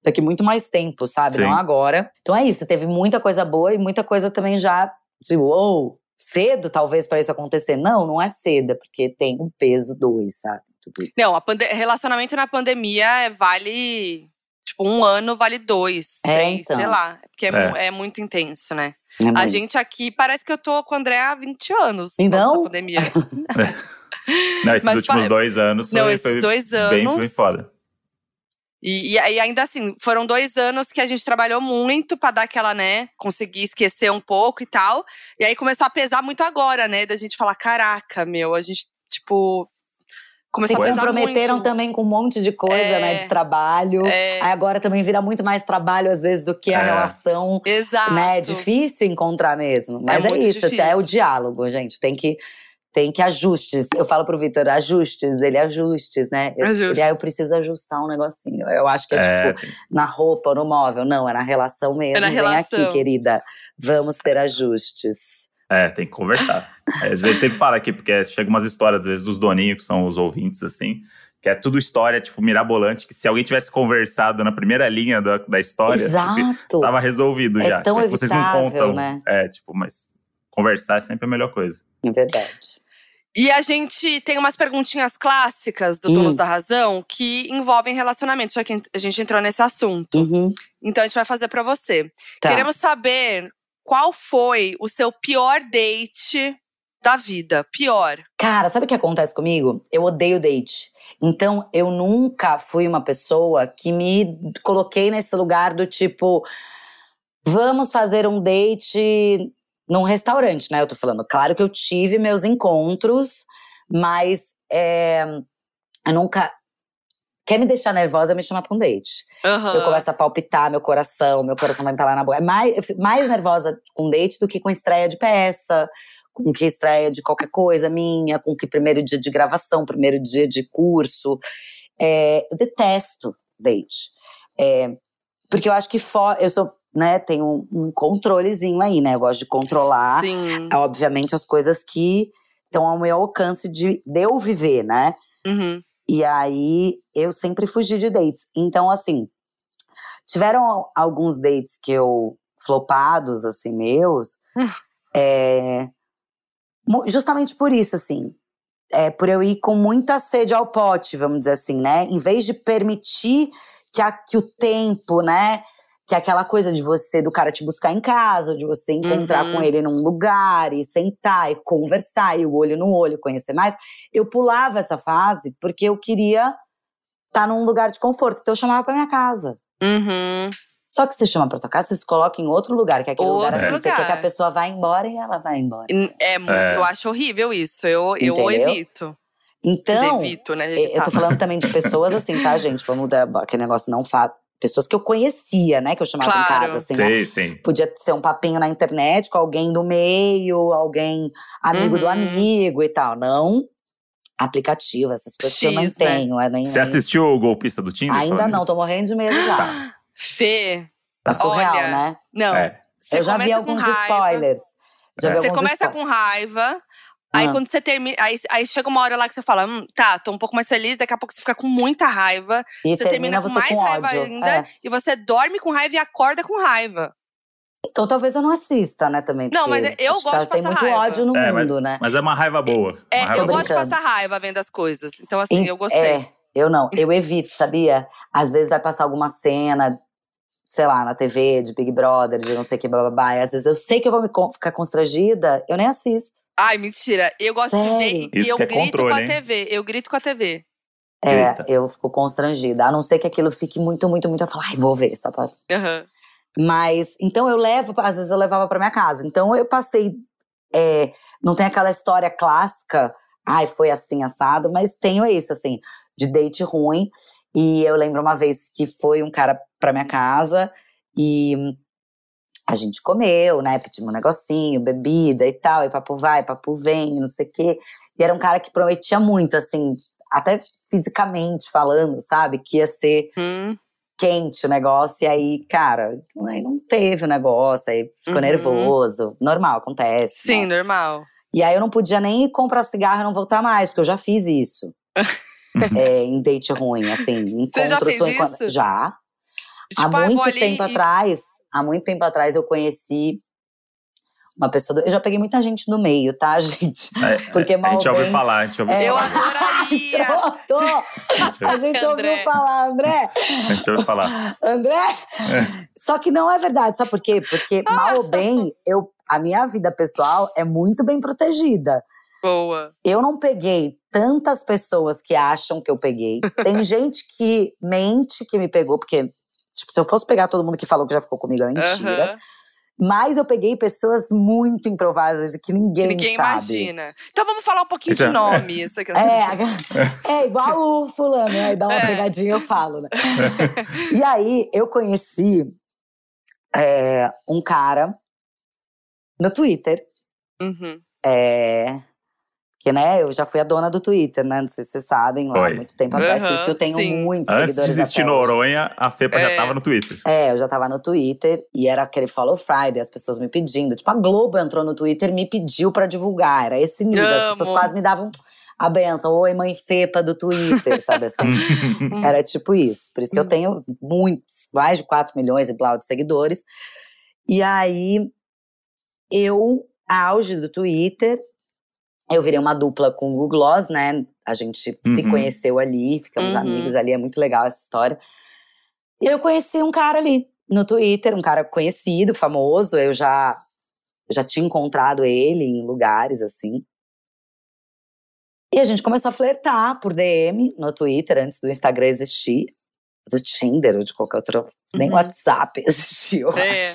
daqui muito mais tempo, sabe? Sim. Não agora. Então é isso, teve muita coisa boa e muita coisa também já de uou, cedo talvez para isso acontecer. Não, não é cedo, é porque tem um peso dois, sabe? Tudo isso. Não, relacionamento na pandemia é- vale. Tipo, um ano vale dois, É, três, então. sei lá. Porque é, É. é muito intenso, né? É A gente aqui parece que eu tô com o André há 20 anos. Então? Nossa, pandemia. Não, esses Mas últimos dois anos Não, foi, esses foi dois bem anos. foi foda. E, e aí, ainda assim, foram dois anos que a gente trabalhou muito pra dar aquela, né, conseguir esquecer um pouco e tal. E aí começou a pesar muito agora, né? Da gente falar, caraca, meu, a gente, tipo. Se Começou a pesar comprometeram muito. também com um monte de coisa, É. né? De trabalho. É, Aí agora também vira muito mais trabalho, às vezes, do que a É. relação. exato. Né? É difícil encontrar mesmo. Mas é, isso, difícil. é o diálogo, gente. Tem que. Tem que ajustes. Eu falo pro Vitor, ajustes, ele ajustes, né? Ajustes. ele, ah, eu preciso ajustar um negocinho. Eu acho que é, É, tipo na roupa, no móvel. Não, é na relação mesmo. É na Vem relação. aqui, querida. Vamos ter ajustes. é, tem que conversar. É, às vezes sempre fala aqui, porque chega umas histórias, às vezes, dos doninhos, que são os ouvintes, assim, que é tudo história, tipo, mirabolante, que se alguém tivesse conversado na primeira linha da, da história, Exato. tava resolvido É já. tão É que vocês não evitável, contam. né? É, tipo, mas conversar é sempre a melhor coisa. É verdade. E a gente tem umas perguntinhas clássicas do Hum. Donos da Razão que envolvem relacionamento, já que a gente entrou nesse assunto. Uhum. Então a gente vai fazer pra você. Tá. Queremos saber qual foi o seu pior date da vida. Pior. Cara, sabe o que acontece comigo? Eu odeio date. Então, eu nunca fui uma pessoa que me coloquei nesse lugar do tipo, vamos fazer um date num restaurante, né? Eu tô falando, claro que eu tive meus encontros, mas é, eu nunca. Quer me deixar nervosa, me chama pra um date. Aham. Eu começo a palpitar meu coração, meu coração vai empalar na boca. É mais, eu fico mais nervosa com date do que com estreia de peça, com que estreia de qualquer coisa minha, com que primeiro dia de gravação, primeiro dia de curso. É, eu detesto date. É, porque eu acho que fo- eu sou, né, tenho um, um controlezinho aí, né? Eu gosto de controlar, Sim. obviamente, as coisas que estão ao meu alcance de, de eu viver, né? Uhum. E aí eu sempre fugi de dates. Então, assim, tiveram alguns dates que eu flopados, assim, meus, é, justamente por isso, assim. É, por eu ir com muita sede ao pote, vamos dizer assim, né? Em vez de permitir que, a- que o tempo, né? Que aquela coisa de você, do cara te buscar em casa, de você encontrar Uhum. com ele num lugar e sentar e conversar, e o olho no olho, conhecer mais. Eu pulava essa fase porque eu queria estar num lugar de conforto. Então eu chamava pra minha casa. Uhum. Só que você chama pra tua casa, você se coloca em outro lugar, que é aquele lugar Outro assim, você quer lugar. que a pessoa vá embora e ela vai embora. É muito. É. Eu acho horrível isso. Eu, eu evito. Então, evito, né? É, Eu tô falando também de pessoas assim, tá, gente? Vamos dar aquele negócio não fa... Pessoas que eu conhecia, né? Que eu chamava Claro. em casa, assim, né? Sim, sim. Podia ser um papinho na internet com alguém do meio, alguém amigo do Uhum. amigo e tal. Não aplicativo, essas coisas que eu não X, né? tenho. é nem, Você nem- assistiu o golpista do Tinder? Ainda não, nisso? tô morrendo de medo já. Tá. Fê, É surreal, Olha, né? não. É. Eu já vi alguns raiva, spoilers. Já É. vi Você alguns começa spoilers. com raiva. Aí Ah. quando você termina. Aí, aí chega uma hora lá que você fala: hum, tá, tô um pouco mais feliz, daqui a pouco você fica com muita raiva. E você termina com você mais com raiva ódio. ainda. É. E você dorme com raiva e acorda com raiva. Então talvez eu não assista, né, também. Não, mas eu gosto de Tem passar muito raiva. ódio no É, mas- mundo, né? Mas é uma raiva boa. É, raiva eu tô gosto de passar raiva vendo as coisas. Então, assim, Em- eu gostei. É, eu não. Eu evito, sabia? Às vezes vai passar alguma cena, sei lá, na TV, de Big Brother, de não sei o que, bababá. E às vezes eu sei que eu vou me con- ficar constrangida, eu nem assisto. Ai, mentira. Eu gosto de ver Sério? e Isso eu que é grito controle, com a hein? TV. Eu grito com a TV. É, Eita. eu fico constrangida. A não ser que aquilo fique muito, muito, muito. Eu falo, ai, vou ver, só pra Aham. Mas, então eu levo, às vezes eu levava pra minha casa. Então eu passei. é, não tem aquela história clássica, ai, foi assim, assado, mas tenho isso, assim, de date ruim. E eu lembro uma vez que foi um cara pra minha casa e a gente comeu, né? Pedimos um negocinho, bebida e tal, e papo vai, papo vem, não sei o quê. E era um cara que prometia muito, assim, até fisicamente falando, sabe? Que ia ser Hum, quente o negócio, e aí, cara, aí não teve o negócio, aí ficou Uhum. nervoso. Normal, acontece. sim, né? normal. E aí eu não podia nem ir comprar cigarro e não voltar mais, porque eu já fiz isso. É, em date ruim, assim, encontros já fez isso? Já. Tipo, há ah, muito ali tempo e- atrás, há muito tempo atrás eu conheci uma pessoa. do- eu já peguei muita gente no meio, tá, gente? É, Porque a mal gente já ouviu bem- falar, a gente ouviu É. Eu falar. adoraria. Pronto! A gente ouviu falar, André. A gente ouviu falar. André? Só que não é verdade, sabe por quê? Porque, mal ou bem, eu, a minha vida pessoal é muito bem protegida. Boa. Eu não peguei tantas pessoas que acham que eu peguei. Tem gente que mente que me pegou, porque, tipo, se eu fosse pegar todo mundo que falou que já ficou comigo, é mentira. Aham. Mas eu peguei pessoas muito improváveis e que ninguém, Que ninguém sabe. imagina. Então vamos falar um pouquinho Isso de é- nome. Isso aqui. É, é igual o fulano, aí dá uma É. pegadinha eu falo, né? e aí eu conheci é, um cara no Twitter, Uhum. é, que né, eu já fui a dona do Twitter, né? Não sei se vocês sabem, lá há Foi. muito tempo atrás, por isso que eu tenho sim. muitos Antes de seguidores existir até hoje. Noronha, a Fepa já É. tava no Twitter. É, eu já tava no Twitter e era aquele Follow Friday, as pessoas me pedindo. Tipo, a Globo entrou no Twitter e me pediu pra divulgar. Era esse nível. As pessoas Amo. quase me davam a benção. Oi, mãe Fepa do Twitter, sabe assim? Era tipo isso. Por isso que eu tenho muitos, mais de 4 milhões e blau de seguidores. E aí, eu, auge do Twitter, eu virei uma dupla com o Google Gloss, né? A gente se Uhum. conheceu ali, ficamos Uhum. amigos ali, é muito legal essa história. E eu conheci um cara ali no Twitter, um cara conhecido, famoso. Eu já, já tinha encontrado ele em lugares assim. E a gente começou a flertar por DM no Twitter, antes do Instagram existir. Do Tinder ou de qualquer outro. Nem Uhum. WhatsApp existiu, É.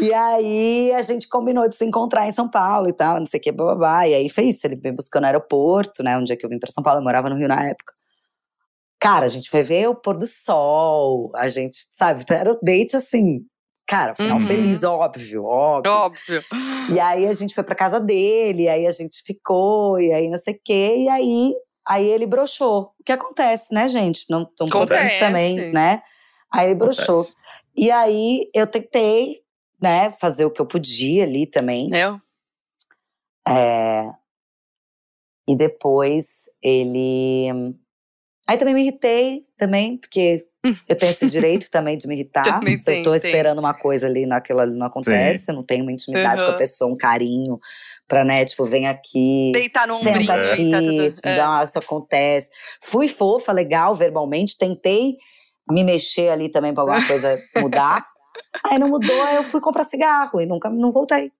E aí a gente combinou de se encontrar em São Paulo e tal, não sei o que, bababá. E aí foi isso, ele me buscou no aeroporto, né? Um dia que eu vim pra São Paulo, eu morava no Rio na época. Cara, a gente foi ver o pôr do sol, a gente, sabe, era o date assim. Cara, final Uhum. feliz, óbvio, óbvio. Óbvio. E aí a gente foi pra casa dele, aí a gente ficou, e aí não sei o quê, e aí, aí ele broxou. O que acontece, né, gente? Não, não podemos Acontece. também, né? Aí ele broxou. Acontece. E aí eu tentei, né, fazer o que eu podia ali também. Eu? É, E depois ele. Aí também me irritei, também, porque eu tenho esse direito também de me irritar. Também Se eu tô tem. esperando uma coisa ali, naquilo ali não acontece, eu não tenho uma intimidade com a Uhum. pessoa, um carinho pra, né, tipo, vem aqui. Deitar no ombrinho Senta aqui, tá tudo. te é. dá uma- isso acontece. Fui fofa, legal, verbalmente. Tentei me mexer ali também pra alguma coisa mudar. Aí não mudou, aí eu fui comprar cigarro e nunca não voltei.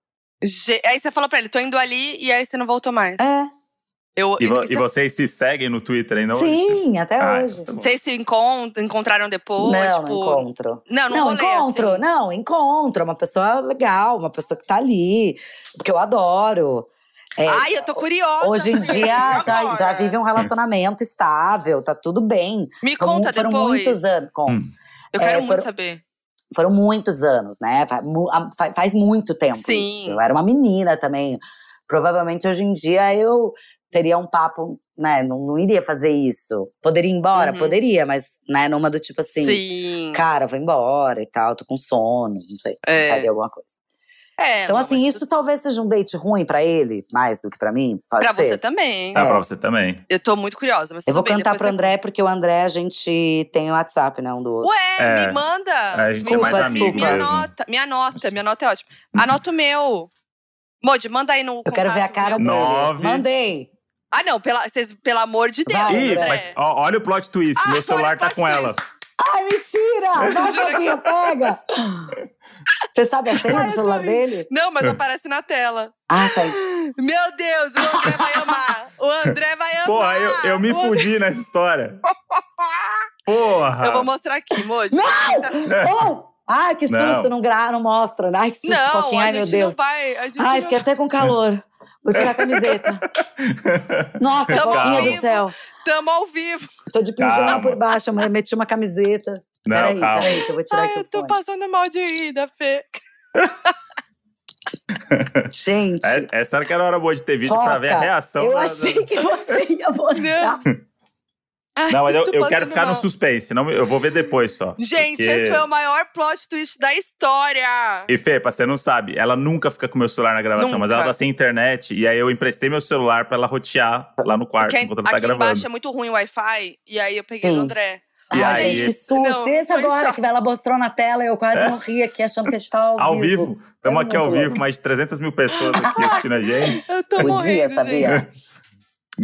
Aí você falou pra ele, tô indo ali e aí você não voltou mais. É, Eu, E, vo- isso- e vocês se seguem no Twitter ainda hoje? sim, até Ah, hoje. então tá. Vocês se encont- encontraram depois? não, tipo... não encontro. Não, não, Não, rolê, encontro, assim. não, encontro. Uma pessoa legal, uma pessoa que tá ali, porque eu adoro. É, Ai, eu tô curiosa. hoje em dia já, já vive um relacionamento estável, tá tudo bem. Me Foram- conta foram depois. muitos anos. com- Hum. Eu quero É, muito foram- saber. Foram muitos anos, né? Fa- mu- a- fa- Faz muito tempo Sim. isso. Eu era uma menina também. Provavelmente hoje em dia eu teria um papo, né? Não, não iria fazer isso. Poderia ir embora? Uhum. Poderia, mas né, numa do tipo assim, Sim. cara, vou embora e tal, tô com sono, não sei, É. faria alguma coisa. É, Então, assim, tu- isso talvez seja um date ruim pra ele, mais do que pra mim. Pode pra ser. você também. É. pra você também. Eu tô muito curiosa, mas Eu vou bem, cantar pro você- André, porque o André, a gente tem o WhatsApp, né, um do outro. Ué, É. me manda. É me, amigo me mesmo. anota. Me anota, minha nota é ótima. Anota o meu. Modi, manda aí no Eu quero ver a cara dele. Nove. Mandei. Ah, não, pela, vocês, pelo amor de Deus. Ih, André. mas ó, olha o plot twist. Ah, Meu celular tá com ela. twist. Ai, mentira! Vai, Fofinha, pega! Você sabe a senha do celular dele? Não, mas aparece na tela. Ah, tá. Meu Deus, o André vai amar. O André vai amar. Porra, eu, eu me fudi nessa história. Porra! Eu vou mostrar aqui, Modi. Não! Oh! Ai, que Não. susto, não, gra... não mostra. Ai, que susto, Não, Foquinha. Ai, meu gente Deus. não vai. A gente Ai, não- fiquei até com calor. Vou tirar a camiseta. Nossa, ao do vivo. céu. Tamo ao vivo. Tô de pijama Calma. por baixo, mas meti uma camiseta. Não, peraí, calma. peraí, que eu vou tirar Ai, aqui eu tô fone. passando mal de rir da Fê. Gente, É- Essa era que era a hora boa de ter vídeo pra ver a Foca, reação. eu da- da- achei que você ia mostrar. Ai, Não, mas eu, eu quero ficar no mal. suspense, não, eu vou ver depois só. Gente, Porque- esse foi o maior plot twist da história. E Fê, pra você não sabe, ela nunca fica com meu celular na gravação, mas Nunca. ela tá sem internet, e aí eu emprestei meu celular pra ela rotear lá no quarto Porque enquanto ela tá aqui gravando. embaixo é muito ruim o Wi-Fi. E aí eu peguei Sim. do André. E Ai, aí- gente, que susto. Não, e esse agora que ela mostrou na tela, eu quase morri aqui achando que a gente tava ao, Ao vivo, estamos É aqui ao vivo, mais de 300 mil pessoas aqui assistindo a gente. Eu tô Podia, morrendo, sabia? gente.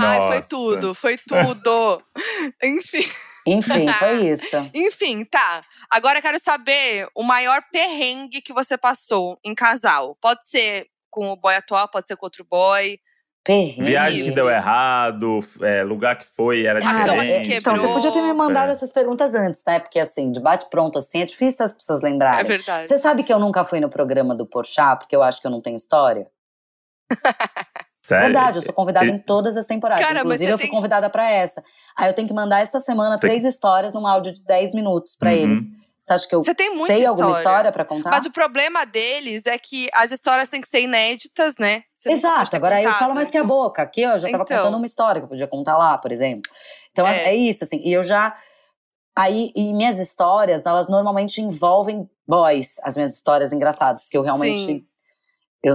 Ai, foi tudo, foi tudo. Enfim, Enfim, foi isso. enfim, tá. Agora eu quero saber o maior perrengue que você passou em casal. Pode ser com o boy atual, pode ser com outro boy. Perrengue. Viagem que deu errado, é, lugar que foi, era Cara, diferente. é- então, você podia ter me mandado É. essas perguntas antes, né? Porque assim, de bate pronto assim, é difícil as pessoas É lembrarem. verdade. Você sabe que eu nunca fui no programa do Porchat, porque eu acho que eu não tenho história? Sério? Verdade, eu sou convidada ele- em todas as temporadas. Cara, mas Inclusive, eu fui tem- convidada pra essa. Aí eu tenho que mandar esta semana Tem- três histórias num áudio de 10 minutos pra Uhum. eles. Você acha que eu Você tem muita sei alguma história. história pra contar? Mas o problema deles é que as histórias têm que ser inéditas, né? Você Exato, agora aí eu contado, falo mais que a boca. Aqui, ó, eu já tava Então. contando uma história que eu podia contar lá, por exemplo. Então É. é, isso, assim. E eu já. Aí, e minhas histórias, elas normalmente envolvem boys, as minhas histórias engraçadas. Porque eu realmente. Sim. Eu,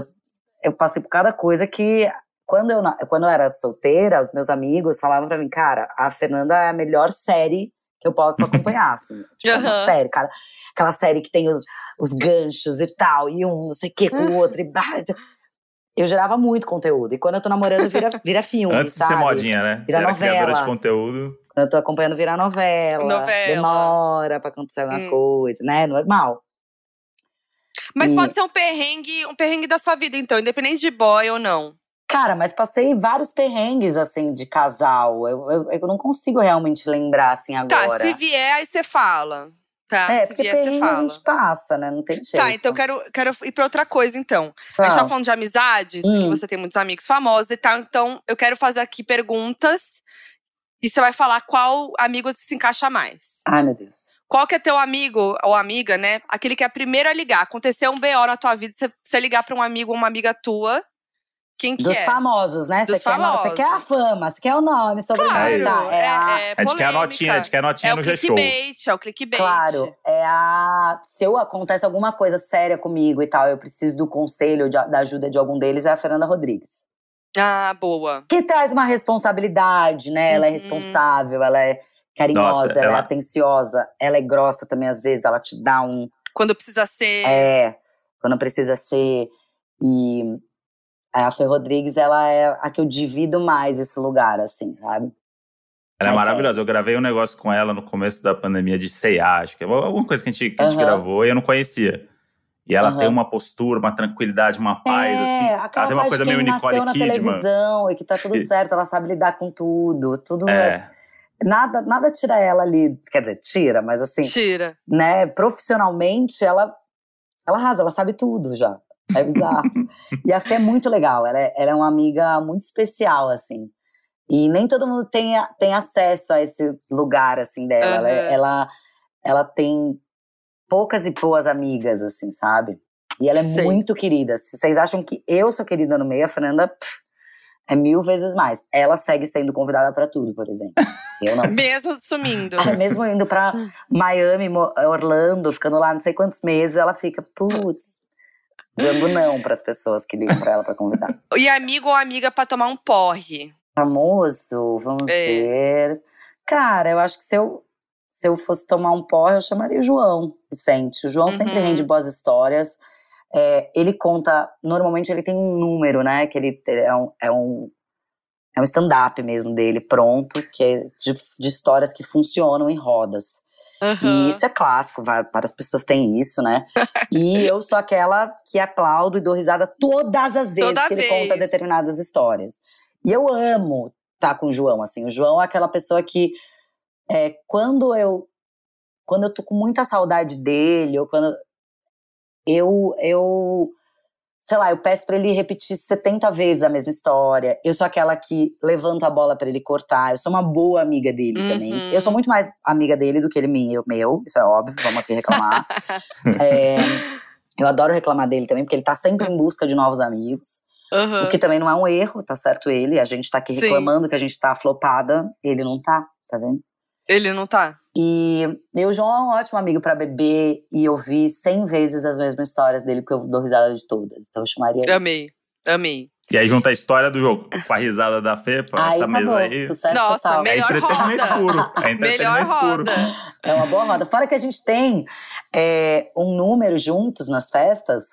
eu passei por cada coisa que. Quando eu, quando eu era solteira, os meus amigos falavam pra mim, cara, a Fernanda é a melhor série que eu posso acompanhar, assim. Tipo, uma Aham. série, cara. Aquela série que tem os, os ganchos e tal, e um não sei o que com o outro. E, eu gerava muito conteúdo. E quando eu tô namorando, vira, vira filme, Antes de sabe? ser modinha, né? Vira Era criadora novela. de conteúdo. Quando eu tô acompanhando, vira novela. Novela. Demora pra acontecer alguma Hum. coisa, né? Normal. Mas E- pode ser um perrengue, um perrengue da sua vida, então, independente de boy ou não. Cara, mas passei vários perrengues, assim, de casal. Eu, eu, eu não consigo realmente lembrar, assim, agora. Tá, se vier, aí você fala. Tá, É, se porque perrengue a gente passa, né? Não tem jeito. Tá, então eu quero, quero ir pra outra coisa, então. A gente tá Fala. falando de amizades, que Hum. você tem muitos amigos famosos e tal. Então, eu quero fazer aqui perguntas. E você vai falar qual amigo se encaixa mais. Ai, meu Deus. Qual que é teu amigo ou amiga, né? Aquele que é primeiro a ligar. Aconteceu um BO na tua vida, você, ligar pra um amigo ou uma amiga tua. Quem que Dos é? famosos, né? Você quer, quer a fama, você quer o nome, sobrenome. Claro, tá? É, a, é, é A gente quer a notinha, a gente quer a notinha É o no G-Show. clickbait, é o clickbait. Claro, é a. Se eu acontece alguma coisa séria comigo e tal, eu preciso do conselho, de- da ajuda de algum deles, é a Fernanda Rodrigues. Ah, boa. Que traz uma responsabilidade, né? Ela é Uhum. responsável, ela é carinhosa, Nossa, ela, ela- é atenciosa, ela é grossa também, às vezes, ela te dá um. Quando precisa ser. É, quando precisa ser. E a Fer Rodrigues, ela é a que eu divido mais esse lugar, assim, sabe? Ela é Mas é. maravilhosa. Eu gravei um negócio com ela no começo da pandemia de C&A, acho que é alguma coisa que a gente, que a gente gravou e eu não conhecia. E ela Aham. tem uma postura, uma tranquilidade, uma paz, é, assim. Ela tem uma coisa meio Nicole nasceu na Kidman. televisão e que tá tudo certo, ela sabe lidar com tudo, tudo É, nada, nada tira ela ali, quer dizer, tira, mas assim, Tira. né, profissionalmente ela ela arrasa, ela sabe tudo já. É bizarro. e a Fê é muito legal, ela é, ela é uma amiga muito especial, assim. E nem todo mundo tem, tem acesso a esse lugar, assim, dela. Ela, é- ela, ela tem poucas e boas amigas, assim, sabe? E ela é Sei. muito querida. Se vocês acham que eu sou querida no meio, a Fernanda pff, é mil vezes mais. Ela segue sendo convidada pra tudo, por exemplo. Eu não. Mesmo sumindo. Mesmo indo pra Miami, Orlando, ficando lá não sei quantos meses, ela fica, putz, dando não para as pessoas que ligam para ela para convidar. E amigo ou amiga para tomar um porre? Famoso, vamos é. ver. Cara, eu acho que se eu, se eu fosse tomar um porre, eu chamaria o João Vicente. O João uhum. sempre rende boas histórias. É, ele conta, normalmente ele tem um número, né? Que ele é um, é um, é um stand-up mesmo dele, pronto, que é de, de histórias que funcionam em rodas. Uhum. E isso é clássico, várias pessoas têm isso, né? e eu sou aquela que aplaudo e dou risada todas as vezes Toda que vez. ele conta determinadas histórias. E eu amo estar tá com o João, assim. O João é aquela pessoa que, é, quando eu quando eu tô com muita saudade dele, ou quando eu, eu sei lá, eu peço para ele repetir 70 vezes a mesma história. Eu sou aquela que levanta a bola para ele cortar. Eu sou uma boa amiga dele uhum. também. Eu sou muito mais amiga dele do que ele minha, meu. Isso é óbvio, vamos aqui reclamar. é, eu adoro reclamar dele também, porque ele tá sempre em busca de novos amigos. Uhum. O que também não é um erro, tá certo ele. A gente tá aqui Sim. reclamando que a gente tá flopada. Ele não tá, tá vendo? Ele não tá. E o João é um ótimo amigo para beber e ouvir cem vezes as mesmas histórias dele, porque eu dou risada de todas. Então eu chamaria ele. Amei, amei. E aí junta a história do jogo com a risada da Fê, pra essa acabou. mesa aí. Sucesso Nossa, total. melhor é roda. puro. É melhor roda. Puro. É uma boa roda. Fora que a gente tem é, um número juntos nas festas,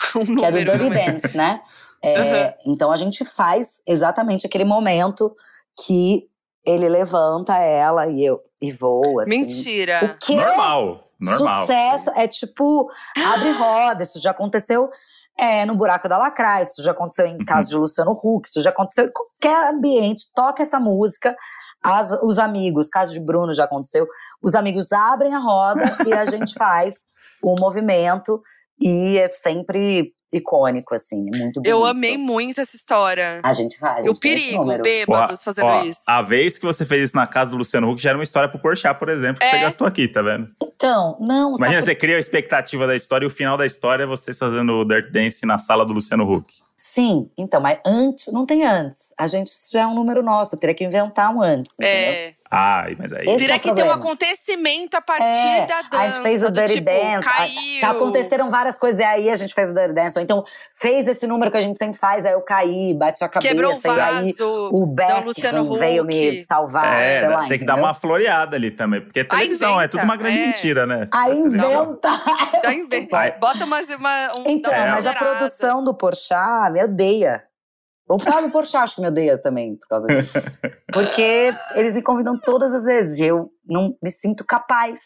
um que é do Dirty Dance, né? É, uhum. Então a gente faz exatamente aquele momento que ele levanta ela e eu e voa. Assim. Mentira. O que normal, normal. Sucesso é tipo abre roda. Isso já aconteceu é, no buraco da Lacraia, isso já aconteceu em casa uhum. de Luciano Huck, isso já aconteceu em qualquer ambiente. Toca essa música, as, os amigos, caso de Bruno já aconteceu, os amigos abrem a roda e a gente faz o movimento e é sempre icônico, assim, é muito bonito. Eu amei muito essa história. A gente faz. A o perigo, bêbados fazendo ó, isso. A vez que você fez isso na casa do Luciano Huck já era uma história pro Porchat, por exemplo, que é. você gastou aqui, tá vendo? Então, não. Imagina, você cria a expectativa da história e o final da história é vocês fazendo o Dirt Dance na sala do Luciano Huck. Sim, então, mas antes, não tem antes. A gente já é um número nosso, eu teria que inventar um antes. É. Ai, mas aí. Esse Teria é que ter um acontecimento a partir é, da dança. A gente fez o Dirty tipo, Dance. Caiu. A, aconteceram várias coisas, e aí a gente fez o Dirty Dance. Ou então fez esse número que a gente sempre faz, aí eu caí, bati a cabeça. Quebrou o vaso. E aí o Beckham veio me salvar, é, sei lá. Tem entendeu? que dar uma floreada ali também. Porque é televisão, inventa, é tudo uma grande é. mentira, né? Aí inventa. Já inventa. Bota umas, uma, um, Então, mas a produção do Porchat me odeia. Vamos falar do Porchat, acho que me odeia também por causa disso. Porque eles me convidam todas as vezes e eu não me sinto capaz.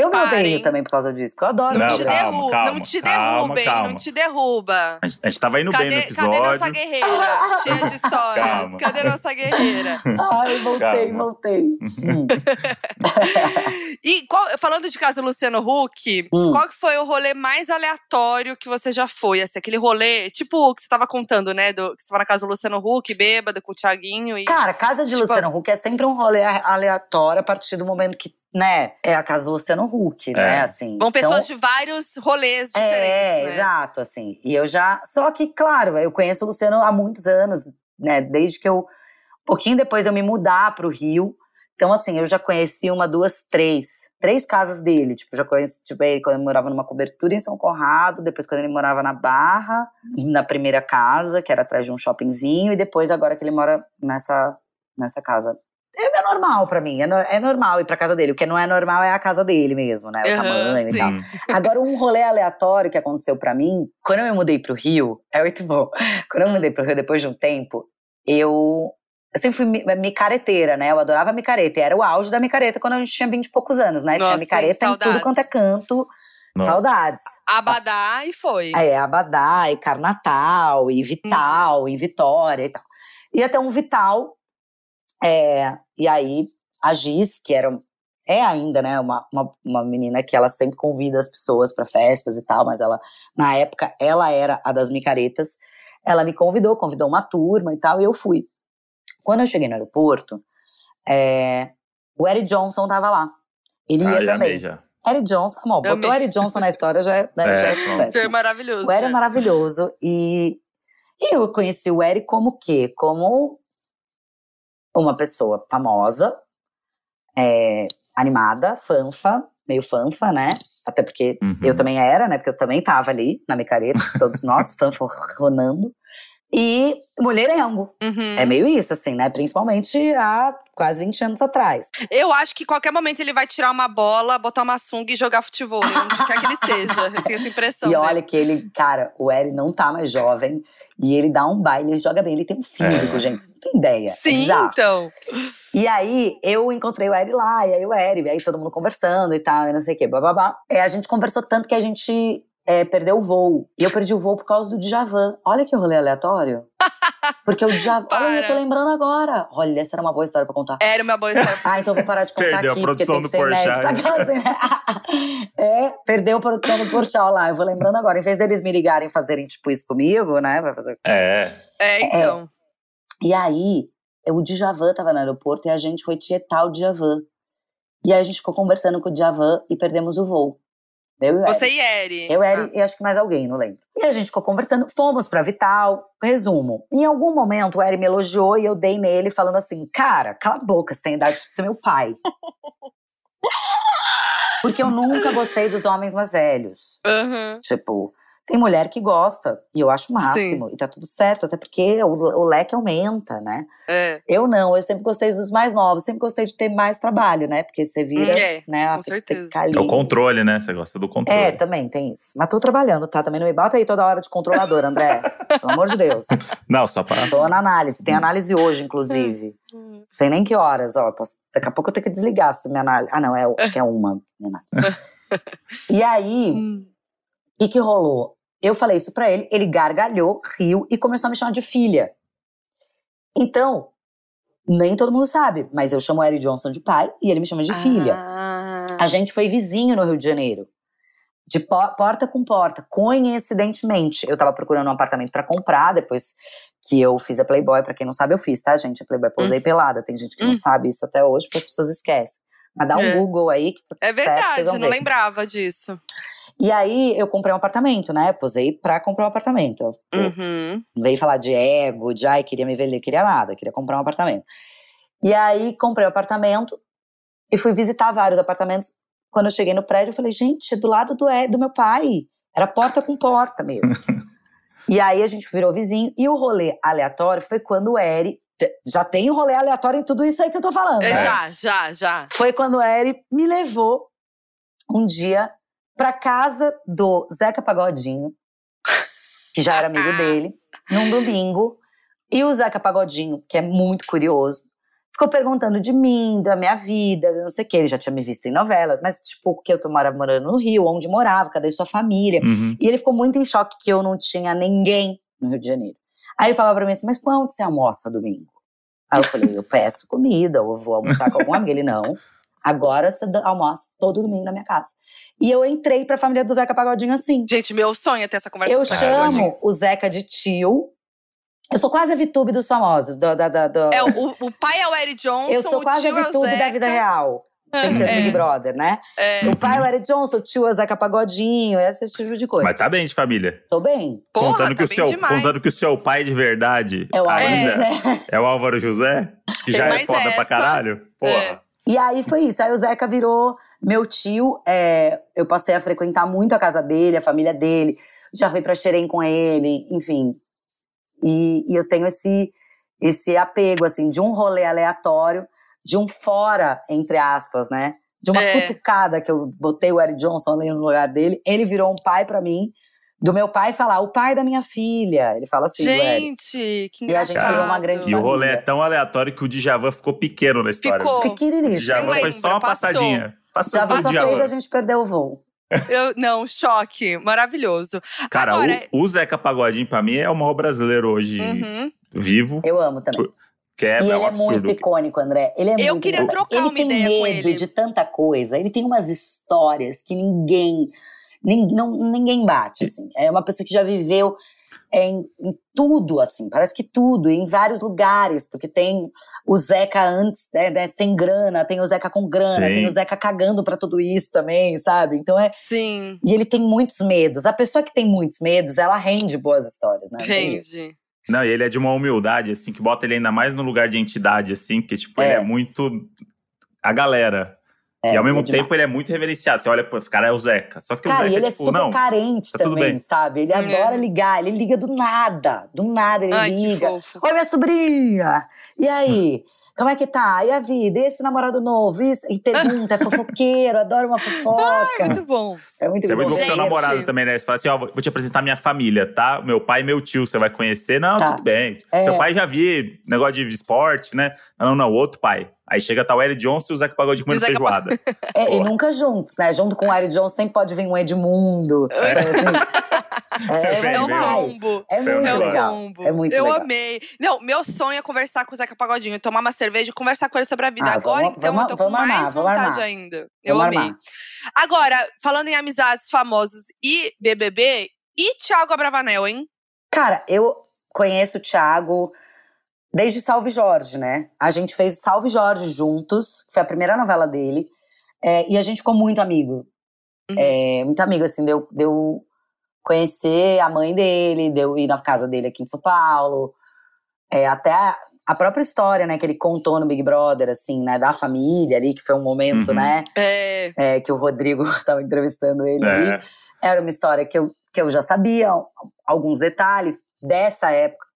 Eu me Parem. odeio também por causa disso, porque eu adoro. Não, Não, te, calma, derruba, calma, não te calma, derrubem, calma. não te derruba. A gente, a gente tava indo bem no Cadê, episódio. cadê nossa guerreira? Cheia de histórias. Calma. Cadê nossa guerreira? Ai, voltei, Calma. voltei. Hum. E qual- falando de casa do Luciano Huck, Hum. qual que foi o rolê mais aleatório que você já foi? Assim, aquele rolê, tipo o que você tava contando, né? Do, que você tava na casa do Luciano Huck, bêbada, com o Thiaguinho e. Cara, casa de Tipo- Luciano Huck é sempre um rolê aleatório a partir do momento que, né, é a casa do Luciano Huck, né, É. assim. Vão Então, pessoas de vários rolês diferentes, É, né? exato, assim. E eu já. Só que, claro, eu conheço o Luciano há muitos anos, né? Desde que eu. Um pouquinho depois eu me mudar pro Rio. Então, assim, eu já conheci uma, duas, três. Três casas dele. Tipo, já conheci, tipo, ele quando ele morava numa cobertura em São Conrado, depois quando ele morava na Barra, na primeira casa, que era atrás de um shoppingzinho, e depois agora que ele mora nessa, nessa casa. É normal pra mim, é, no- é normal ir pra casa dele. O que não é normal é a casa dele mesmo, né? O Aham, tamanho e sim. tal. Agora, um rolê aleatório que aconteceu pra mim, quando eu me mudei pro Rio, é muito bom. Quando eu me mudei pro Rio, depois de um tempo, eu. Eu sempre fui mi- micareteira, né? Eu adorava micareta. E era o auge da micareta quando a gente tinha 20 e poucos anos, né? Nossa, tinha micareta em tudo quanto é canto. Nossa. Saudades. Abadá e foi. É, Abadá, e Carnatal, e Vital, e Vitória e tal. Ia ter um Vital, é, e aí a Giz, que era, é ainda, né, uma, uma, uma menina que ela sempre convida as pessoas para festas e tal, mas ela, na época, ela era a das micaretas. Ela me convidou, convidou uma turma e tal, e eu fui. Quando eu cheguei no aeroporto, é, o Eric Johnson tava lá. Ele Ah, ia também. já. Eric Johnson, amor, botou amei. Eric Johnson na história já, é- né, É, já é sucesso. Foi maravilhoso. O Eric é né? maravilhoso. E, e eu conheci o Eric como o quê? Como uma pessoa famosa, é, animada, fanfa, meio fanfa, né? até porque Uhum. eu também era, né? Porque eu também tava ali na micareta, todos nós, fanforronando. E mulherengo. Uhum. É meio isso, assim, né? Principalmente há quase 20 anos atrás. Eu acho que em qualquer momento ele vai tirar uma bola, botar uma sunga e jogar futebol, onde quer que ele esteja. Eu tenho essa impressão. e dele. olha que ele, cara, o Eri não tá mais jovem. E ele dá um baile, ele joga bem. Ele tem um físico, É. gente. Você não tem ideia. Sim, bizarro. então. E aí, eu encontrei o Eri lá, e aí o Eri, e aí todo mundo conversando e tal, e não sei o quê, bababá. É, a gente conversou tanto que a gente é, perdeu o voo. E eu perdi o voo por causa do Djavan. Olha que rolê aleatório. Porque o Djavan. Olha, eu tô lembrando agora. Olha, essa era uma boa história pra contar. Era uma boa história. Ah, então eu vou parar de contar Perdeu a aqui, porque produção tem que ser inédito. Assim, é, perdeu a produção do Porchat lá. Eu vou lembrando agora. Em vez deles me ligarem e fazerem tipo isso comigo, né? Vai fazer É. É, então. E aí, o Djavan tava no aeroporto e a gente foi tietar o Djavan. E aí a gente ficou conversando com o Djavan e perdemos o voo. Eu. Você e Eri. Eu, Ah. Eri e acho que mais alguém, não lembro. E a gente ficou conversando, fomos pra Vital. Resumo, em algum momento o Eri me elogiou e eu dei nele falando assim, cara, cala a boca, você tem idade pra ser meu pai. Porque eu nunca gostei dos homens mais velhos. Aham. Tipo, tem mulher que gosta, e eu acho o máximo, e tá tudo certo, até porque o, o leque aumenta, né? É. Eu não, eu sempre gostei dos mais novos, sempre gostei de ter mais trabalho, né? Porque você vira, É, né, a com pessoa tem que ficar ali. É o controle, né? Você gosta do controle. É, também tem isso. Mas tô trabalhando, tá? Também não me bota aí toda hora de controlador, André. Pelo amor de Deus. Não, só pra. Tô na análise. Tem análise hoje, inclusive. Sei nem que horas, ó. posso- Daqui a pouco eu tenho que desligar se minha análise. Ah, não, é, acho que é uma. minha análise. e aí, Hum. o que, que rolou? Eu falei isso pra ele, ele gargalhou, riu e começou a me chamar de filha. Então, nem todo mundo sabe, mas eu chamo o Eric Johnson de pai e ele me chama de filha. Ah. A gente foi vizinho no Rio de Janeiro. De po- porta com porta, coincidentemente. Eu tava procurando um apartamento pra comprar, depois que eu fiz a Playboy. Pra quem não sabe, eu fiz, tá, gente? A Playboy posei pelada. Tem gente que não Hum. sabe isso até hoje, porque as pessoas esquecem. Mas dá um É. Google aí que tá tudo É certo, verdade, vão eu não lembrava disso. E aí eu comprei um apartamento, né? Posei pra comprar um apartamento. Uhum. não veio falar de ego, de ai, queria me vender, queria nada, queria comprar um apartamento. E aí comprei o apartamento e fui visitar vários apartamentos. Quando eu cheguei no prédio, eu falei, gente, é do lado do, E- do meu pai. Era porta com porta mesmo. e aí a gente virou vizinho. E o rolê aleatório foi quando o Eri. Já tem rolê aleatório em tudo isso aí que eu tô falando. É, né? Já, já, já. Foi quando o Eri me levou um dia pra casa do Zeca Pagodinho, que já era amigo dele, num domingo. E o Zeca Pagodinho, que é muito curioso, ficou perguntando de mim, da minha vida, não sei o que. Ele já tinha me visto em novela, mas tipo, que eu tô mora- morando no Rio, onde morava, cadê sua família? Uhum. E ele ficou muito em choque que eu não tinha ninguém no Rio de Janeiro. Aí ele falava pra mim assim, mas quando você almoça domingo? Aí eu falei, eu peço comida, ou eu vou almoçar com algum amigo. Ele, não, agora você almoça todo domingo na minha casa. E eu entrei pra família do Zeca Pagodinho assim. Gente, meu sonho é ter essa conversa Eu com o Zeca Pagodinho. chamo o Zeca de tio. Eu sou quase a Vitube dos famosos. Do, da, da, do- É, o, o pai é o Eric Johnson, eu sou o quase a tio é da vida real. Sem ser É. Big Brother, né? É. O pai é o Eric Johnson, o tio é o Zeca Pagodinho, esse tipo de coisa. Mas tá bem de família. Tô bem. Porra, contando, tá que o bem seu, demais. contando que o seu pai de verdade É o Álvaro ainda José. é o Álvaro José, que já é foda essa- pra caralho. Porra. E aí foi isso. Aí o Zeca virou meu tio. é, eu passei a frequentar muito a casa dele, a família dele. Já fui pra Xerém com ele, enfim. E, e eu tenho esse, esse apego, assim, de um rolê aleatório, de um fora, entre aspas, né? De uma É. cutucada que eu botei o Eric Johnson ali no lugar dele. Ele virou um pai pra mim. Do meu pai falar, o pai da minha filha. Ele fala assim. Gente, que E a gente engraçado. criou uma grande E o rolê é tão aleatório que o Djavan ficou pequeno na história. Ficou. O Pequenininho. Djavan foi só uma passou. passadinha. Passou pro só fez Djavan. a gente perder o voo. Eu, não, choque. Maravilhoso. Cara, Agora- o, o Zeca Pagodinho, pra mim, é o maior brasileiro hoje Uhum. vivo. Eu amo também. Que é, e é ele um é muito icônico, André. Ele é Eu muito queria icônico. trocar ele uma tem ideia com medo ele. de tanta coisa. Ele tem umas histórias que ninguém, nin- não, ninguém bate. Assim. É uma pessoa que já viveu em, em tudo, assim. Parece que tudo, em vários lugares, porque tem o Zeca antes, né, né, sem grana, tem o Zeca com grana, Sim. tem o Zeca cagando pra tudo isso também, sabe? Então é. Sim, E ele tem muitos medos. A pessoa que tem muitos medos, ela rende boas histórias, né? Rende. Não, e ele é de uma humildade, assim, que bota ele ainda mais no lugar de entidade, assim, que, tipo, ele É. é muito a galera. É, e ao mesmo é tempo ele é muito reverenciado. Você olha, pô, esse cara é o Zeca. Só que o Cara, Zeca e ele é tipo, super não. carente tá também, sabe? Ele É. adora ligar, ele liga do nada. Do nada ele Ai, liga. Oi, minha sobrinha! E aí? Como é que tá? E a vida? E esse namorado novo? Isso? E pergunta, é fofoqueiro, adora uma fofoca. Ai, muito bom. É muito Você é muito bom bom. com seu Gente. namorado também, né? Você fala assim, ó, vou te apresentar minha família, tá? Meu pai e meu tio, você vai conhecer. Não, Tá. tudo bem. É. Seu pai já vi negócio de esporte, né? Não, não, outro pai. Aí chega tá o Eric Johnson e o Zeca Pagodinho comendo feijoada. É, e nunca juntos, né? Junto com o Ari Johnson sempre pode vir um Edmundo. Assim. É, É um demais. combo. É muito É um legal. combo. É muito eu legal. amei. Não, meu sonho é conversar com o Zeca Pagodinho, tomar uma cerveja e conversar com ele sobre a vida. Ah, Agora, vamos- então, vamos- eu tô com mais armar, vontade ainda. Eu Vamos amei. armar. Agora, falando em amizades famosas e BBB, e Thiago Abravanel, hein? Cara, eu conheço o Thiago desde Salve Jorge, né? A gente fez Salve Jorge juntos, que foi a primeira novela dele. é, e a gente ficou muito amigo. Uhum. É, muito amigo, assim, deu, deu conhecer a mãe dele, deu ir na casa dele aqui em São Paulo. É, até a, a própria história, né, que ele contou no Big Brother, assim, né, da família ali, que foi um momento, Uhum. né, É. é, que o Rodrigo estava entrevistando ele ali. É. Era uma história que eu, que eu já sabia, alguns detalhes dessa época.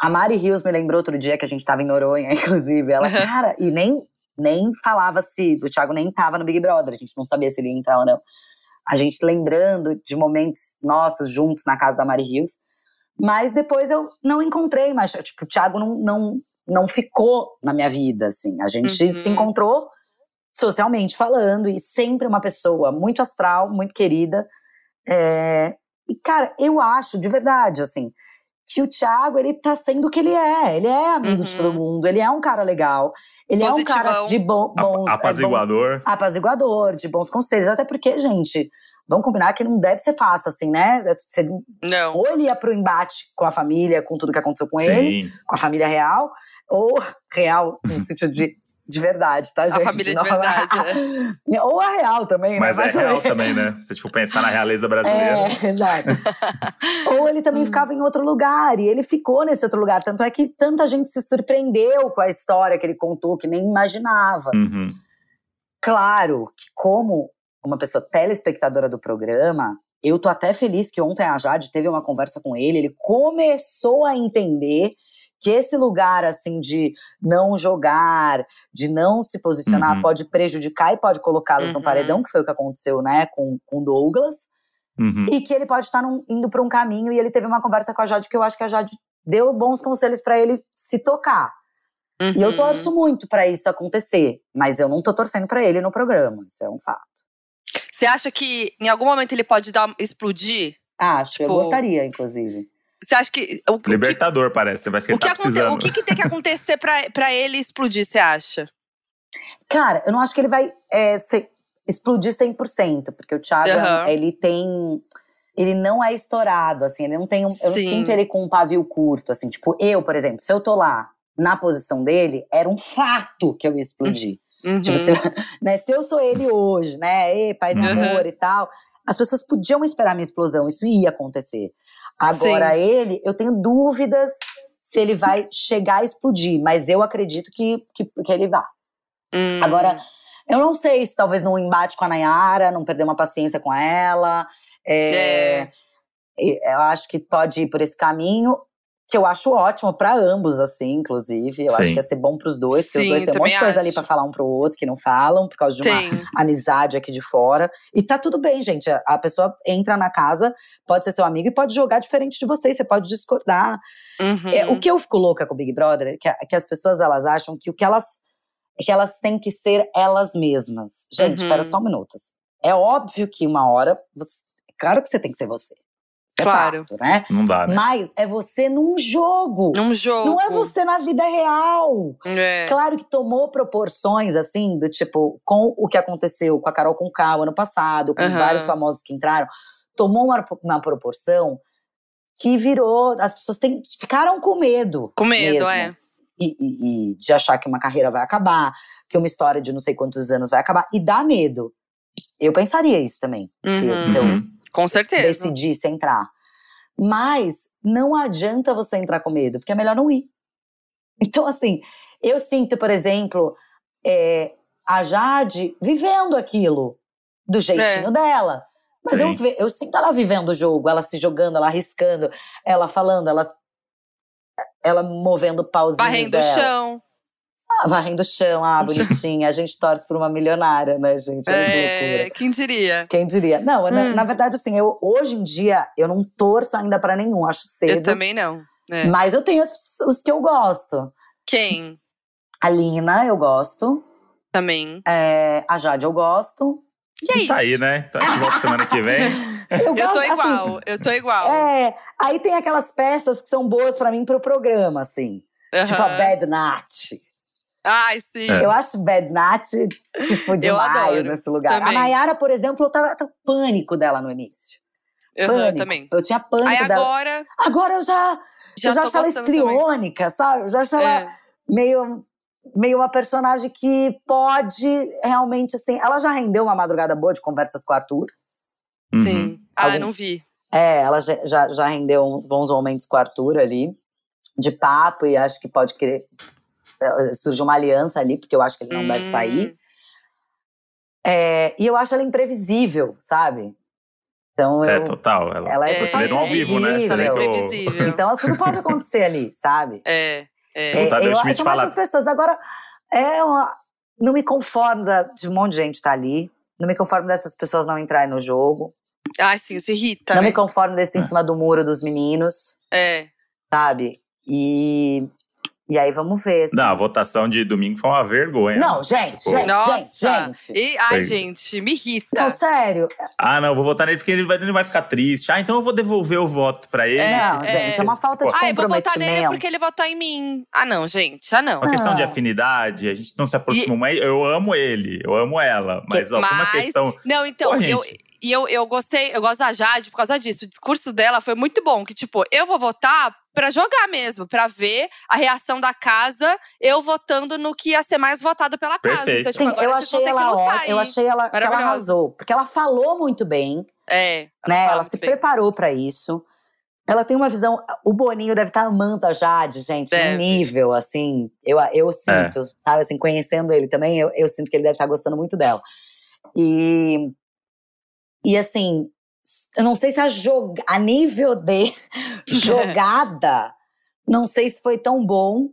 A Mari Rios me lembrou outro dia que a gente tava em Noronha, inclusive. Ela, cara, e nem, nem falava se. O Thiago nem tava no Big Brother, a gente não sabia se ele ia entrar ou não. A gente lembrando de momentos nossos juntos na casa da Mari Rios. Mas depois eu não encontrei mais. Tipo, o Thiago não, não, não ficou na minha vida, assim. A gente Uhum. se encontrou socialmente falando e sempre uma pessoa muito astral, muito querida. É, E, cara, eu acho, de verdade, assim, que o Thiago, ele tá sendo o que ele é. Ele é amigo de Uhum. todo mundo, ele é um cara legal. Ele é um cara Positivão. de bo bons... é, bom- Apaziguador. apaziguador, de bons conselhos. Até porque, gente, vamos combinar que não deve ser fácil, assim, né? Você- Não. ou ele ia pro embate com a família, com tudo que aconteceu com ele, Sim. com a família real, ou real no sentido de, de verdade, tá, gente? família de Não- verdade, ou a real também, Mas né? é real também, né? Se tipo pensar na realeza brasileira. É, exato. Ou ele também ficava em outro lugar, e ele ficou nesse outro lugar. Tanto é que tanta gente se surpreendeu com a história que ele contou, que nem imaginava. Uhum. Claro que, como uma pessoa telespectadora do programa, eu tô até feliz que ontem a Jade teve uma conversa com ele, ele começou a entender que esse lugar, assim, de não jogar, de não se posicionar, Uhum. pode prejudicar e pode colocá-los no Uhum. paredão, que foi o que aconteceu, né, com o Douglas. Uhum. E que ele pode estar num- indo para um caminho, e ele teve uma conversa com a Jade que eu acho que a Jade deu bons conselhos para ele se tocar. E eu Uhum. torço muito para isso acontecer, mas eu não tô torcendo para ele no programa, isso é um fato. Você acha que em algum momento ele pode dar, explodir? Acho, eu Tipo, gostaria, inclusive. Você acha que. O, o que, Libertador, parece. Parece que o ele que, tá precisando. o que, que tem que acontecer pra, pra ele explodir, você acha? Cara, eu não acho que ele vai é, ser- explodir 100%, porque o Thiago, Aham. ele tem. Ele não é estourado, assim, ele não tem um, Eu não sinto ele com um pavio curto, assim. Tipo, eu, por exemplo, se eu tô lá na posição dele, era um fato que eu ia explodir. Uhum. Tipo, se, né, se eu sou ele hoje, né? Ei, paz e Uhum. amor e tal, as pessoas podiam esperar minha explosão, isso ia acontecer. Agora, ele, eu tenho dúvidas se ele vai chegar a explodir, mas eu acredito que, que, que ele vai. Hum. Agora, eu não sei se talvez num embate com a Nayara, não perder uma paciência com ela. é, É. Eu acho que pode ir por esse caminho, que eu acho ótimo pra ambos, assim, inclusive. Eu acho Sim. que ia ser bom pros dois, porque os Sim, dois têm um monte de coisa ali acho. pra falar um pro outro que não falam, por causa de uma Tem. amizade aqui de fora. E tá tudo bem, gente. A- pessoa entra na casa, pode ser seu amigo e pode jogar diferente de você, você pode discordar. Uhum. É, o que eu fico louca com o Big Brother é que, que as pessoas elas acham que o que elas é que elas têm que ser elas mesmas. Gente, Uhum. espera só um minuto. É óbvio que uma hora, você- é claro que você tem que ser você. Isso Claro. É fato, né? Não dá, né? Mas é você num jogo. Num jogo. Não é você na vida real. É. Claro que tomou proporções, assim, do tipo, com o que aconteceu com a Carol Conká o ano passado, com Aham. vários famosos que entraram, tomou uma, uma proporção que virou. As pessoas têm- ficaram com medo. Com medo, mesmo. é. E, e- e de achar que uma carreira vai acabar, que uma história de não sei quantos anos vai acabar. E dá medo. Eu pensaria isso também, se, eu- Uhum. se eu Uhum. Com certeza. decidisse entrar. Mas não adianta você entrar com medo, porque é melhor não ir. Então, assim, eu sinto, por exemplo, é, a Jade vivendo aquilo do jeitinho É. dela. Mas eu, Sim. eu sinto ela vivendo o jogo, ela se jogando, ela arriscando, ela falando, ela, ela movendo pauzinhos Varrendo o dela. chão. Ah, varrendo o chão, ah, bonitinha. A gente torce por uma milionária, né, gente? É, loucura. quem diria? Quem diria? Não, na, Hum. na verdade, assim, eu, hoje em dia, eu não torço ainda pra nenhum, acho cedo. Eu também não. É. Mas eu tenho as- os que eu gosto. Quem? A Lina, eu gosto. Também. É, a Jade, eu gosto. E é isso. Tá aí, né? Então a gente volta semana que vem. Eu, Eu gosto, tô assim, igual, eu tô igual. É, aí tem aquelas peças que são boas pra mim pro programa, assim. Tipo a. Bad Nat. Ai, sim. É. Eu acho Bad Nat, tipo, demais adoro, nesse lugar. também. A Nayara, por exemplo, eu tava, tava pânico dela no início. Pânico. também. Eu tinha pânico Aí dela. agora, Agora eu já, já eu já acho ela gostando também. estriônica, sabe? Eu já acho ela É. meio, meio uma personagem que pode realmente, assim. Ela já rendeu uma madrugada boa de conversas com o Arthur. Uhum. Sim. Ah, Algum- não vi. É, ela já, já, já rendeu bons momentos com o Arthur ali, de papo, e acho que pode querer. Eh, Surgiu uma aliança ali, porque eu acho que ele não deve Hum, sair. É, e eu acho ela imprevisível, sabe? Então eu. É, total. Ela, ela é, É, viram ao vivo, né? Ela é lembrou- imprevisível. Então tudo pode acontecer ali, sabe? É, é. Tadeu eu, Schmidt são fala- essas pessoas. Agora, é uma, não me conformo da- de um monte de gente estar ali. Não me conformo dessas pessoas não entrarem no jogo. Ai, sim, isso irrita, não né? me conformo desse em É. cima do muro dos meninos, É. sabe? E, e aí vamos ver. assim. Não, a votação de domingo foi uma vergonha. Não, gente, Tipo, gente, Nossa. gente, gente. E, ai, gente, me irrita. Não, sério. Ah, não, vou votar nele porque ele vai, ele vai ficar triste. Ah, então eu vou devolver o voto pra ele. É, não, gente, é uma falta de Ah, eu vou votar comprometimento. nele porque ele votou em mim. Ah, não, gente. Ah, não. Uma questão de afinidade, a gente não se aproxima mais. Eu amo ele, eu amo ela. Mas, ó, por uma Mas- questão. Não, então, Pô, eu, gente. E eu, eu gostei, eu gosto da Jade por causa disso. O discurso dela foi muito bom. Que, tipo, eu vou votar pra jogar mesmo, pra ver a reação da casa, eu votando no que ia ser mais votado pela casa. Perfeito. Então, tipo, Sim, agora eu achei ela ó, eu achei ela que ela arrasou, porque ela falou muito bem, É. né? fala Ela se bem. preparou pra isso. Ela tem uma visão. O Boninho deve estar amando a Jade, gente, Deve. nível, assim. Eu, eu sinto, sabe, assim, conhecendo ele também, eu, eu sinto que ele deve estar gostando muito dela. E. E assim, eu não sei se a, joga, a nível de jogada, não sei se foi tão bom,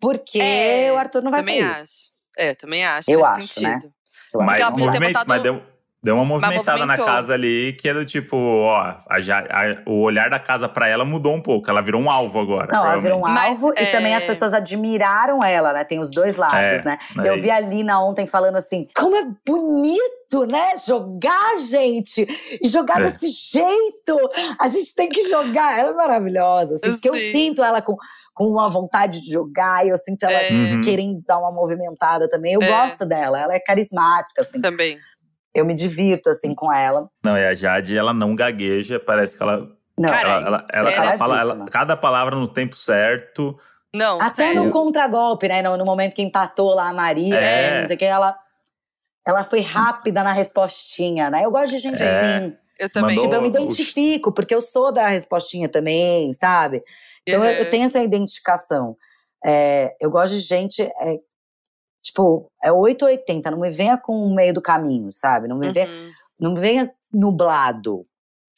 porque É, o Arthur não vai Também sair. acho. É, também acho. Eu acho, né? sentido. Eu acho Mas, movimento- botado- mas deu, deu uma movimentada na casa ali, que é do tipo, ó, a a- o olhar da casa pra ela mudou um pouco. Ela virou um alvo agora. Não, ela virou um Mas, alvo e é- também as pessoas admiraram ela, né? Tem os dois lados, É, né? é Eu vi a isso. Lina ontem falando assim: como é bonito, né? Jogar, gente! E jogar É. desse jeito! A gente tem que jogar. Ela é maravilhosa, assim, porque eu sinto ela com, com uma vontade de jogar, e eu sinto ela É, Uhum. querendo dar uma movimentada também. Eu É. gosto dela, ela é carismática, assim. Também. Eu me divirto, assim, com ela. Não, e a Jade, ela não gagueja, parece que ela. Não, ela, ela, ela, ela é fala cada palavra no tempo certo. Não, Até sério. no contragolpe, né? No, no momento que empatou lá a Maria, É. né, não sei o que, ela, ela foi rápida na respostinha, né? Eu gosto de gente É. assim. Eu também. Mandou- Tipo, eu me identifico, porque eu sou da respostinha também, sabe? Então eu, eu Uhum. tenho essa identificação. É, eu gosto de gente. Tipo, é 880, não me venha com o meio do caminho, sabe? Não me, venha, Uhum. não me venha nublado,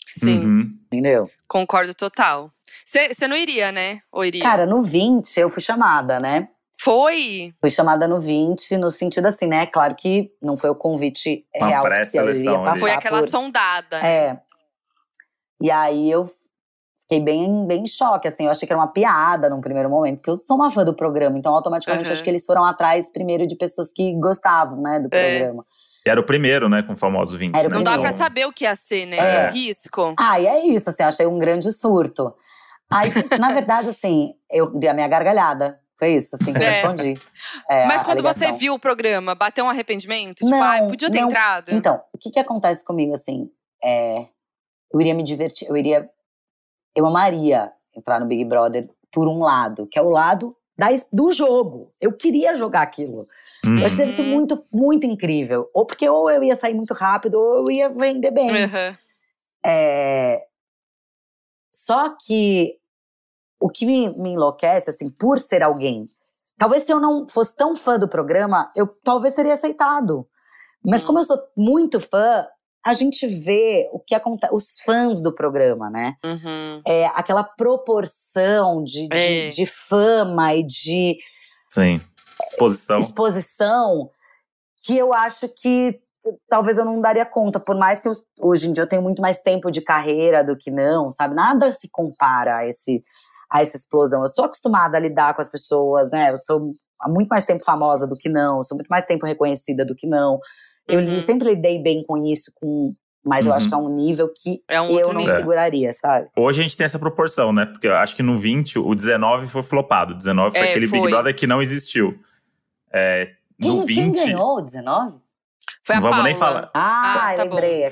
Sim, Uhum. entendeu? concordo total. Você não iria, né? Ou iria? Cara, no 20 eu fui chamada, né? Foi? Fui chamada no 20, no sentido assim, né? Claro que não foi o convite Uma real oficial, eu pré-seleção ia ali. passar Foi aquela por... sondada. né? É. E aí eu fiquei bem, bem em choque, assim. Eu achei que era uma piada num primeiro momento, porque eu sou uma fã do programa, então automaticamente Uhum. acho que eles foram atrás primeiro de pessoas que gostavam, né, do É. programa. E era o primeiro, né, com o famoso 20. Era o né? Não dá pra saber o que ia ser, né? É. É. Risco. Ah, e é isso, assim, eu achei um grande surto. Aí, na verdade, assim, eu dei a minha gargalhada. Foi isso, assim, que eu É. respondi. É, Mas quando você viu o programa, bateu um arrependimento? Tipo, Não, ai, podia ter não. entrado. Então, o que que acontece comigo, assim? É, eu iria me divertir, eu iria. Eu amaria entrar no Big Brother por um lado, que é o lado da, do jogo. Eu queria jogar aquilo. Hum. Eu acho que deve ser Uhum. muito, muito incrível. Ou porque ou eu ia sair muito rápido, ou eu ia vender bem. Uhum. É, Só que o que me, me enlouquece, assim, por ser alguém Talvez se eu não fosse tão fã do programa, eu talvez teria aceitado. Mas Hum. como eu sou muito fã, a gente vê o que acontece, os fãs do programa, né? Uhum. É aquela proporção de, de, É. de fama e de Sim. Exposição. exposição que eu acho que talvez eu não daria conta, por mais que eu, hoje em dia eu tenho muito mais tempo de carreira do que não, sabe? Nada se compara a esse a essa explosão. Eu sou acostumada a lidar com as pessoas, né? Eu sou há muito mais tempo famosa do que não, sou muito mais tempo reconhecida do que não. Eu Uhum. sempre lidei bem com isso, com mas eu Uhum. acho que é um nível que É um eu não nível. seguraria, sabe? Hoje a gente tem essa proporção, né? Porque eu acho que no 20, o 19 foi flopado. O 19 foi É, aquele Big foi. Brother que não existiu. É, no Quem, 20. quem ganhou? 19? Foi a Não vamos Paula. nem falar. Ah, Ah, tá bom. lembrei.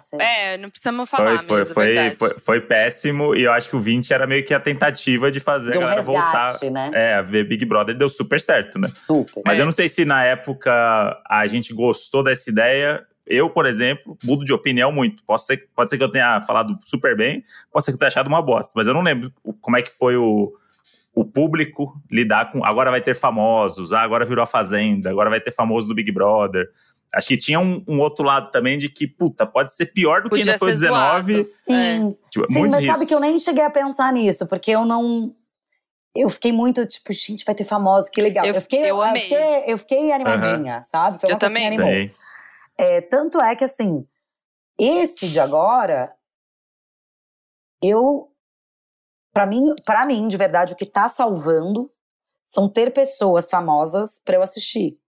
sei. É, não precisamos falar Foi, foi, mesmo, foi, verdade. foi, foi péssimo. E eu acho que o 20 era meio que a tentativa de fazer De a galera voltar resgate, né? é, a ver Big Brother. Deu super certo, né? Super. Mas É. eu não sei se na época a gente gostou dessa ideia. Eu, por exemplo, mudo de opinião muito. Posso ser, pode ser que eu tenha falado super bem, pode ser que eu tenha achado uma bosta. Mas eu não lembro como é que foi o, o público lidar com. Agora vai ter famosos, ah, agora virou a Fazenda, agora vai ter famoso do Big Brother. Acho que tinha um, um outro lado também de que, puta, pode ser pior do que Podia ainda foi o ser 19. zoado. Sim, Tipo, sim muitos mas sabe que eu nem cheguei a pensar nisso, porque eu não. Eu fiquei muito tipo, gente, vai ter famosos, que legal. Eu- Eu, fiquei, eu amei. fiquei, eu fiquei animadinha, sabe? Foi uma Eu coisa que também. me animou. Sei. É, tanto é que, assim, esse de agora, eu. Pra mim, pra mim, de verdade, o que tá salvando são ter pessoas famosas pra eu assistir.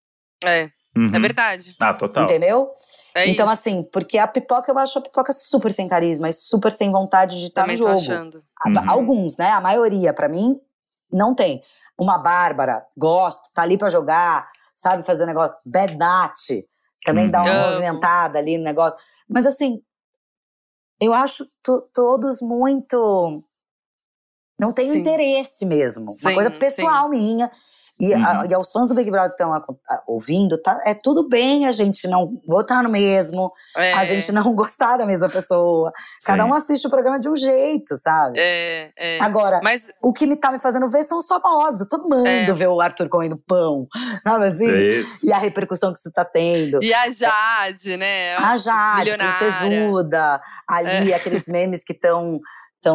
É, Uhum. é verdade. Ah, total. Entendeu? É então, isso. assim, porque a pipoca, eu acho a pipoca super sem carisma e super sem vontade de estar também no tô jogo. achando. A- Uhum. Alguns, né? A maioria, pra mim, não tem. Uma Bárbara, gosto, tá ali pra jogar, sabe fazer negócio. Bad Nat, também dá uma Amo. movimentada ali no negócio. Mas assim, eu acho to- todos muito. Não tenho Sim. interesse mesmo. Sim, uma coisa pessoal minha. E, a- Uhum. e aos fãs do Big Brother que estão a- a- ouvindo, tá, é tudo bem a gente não votar no mesmo, É, a gente não gostar da mesma pessoa. Cada Sim. um assiste o programa de um jeito, sabe? É, é. Agora, Mas o que me tá me fazendo ver são os famosos. Eu tô amando É. ver o Arthur comendo pão, sabe assim? É. E a repercussão que isso tá tendo. E a Jade, né? A Jade, milionária. Princesuda, ali, É. aqueles memes que estão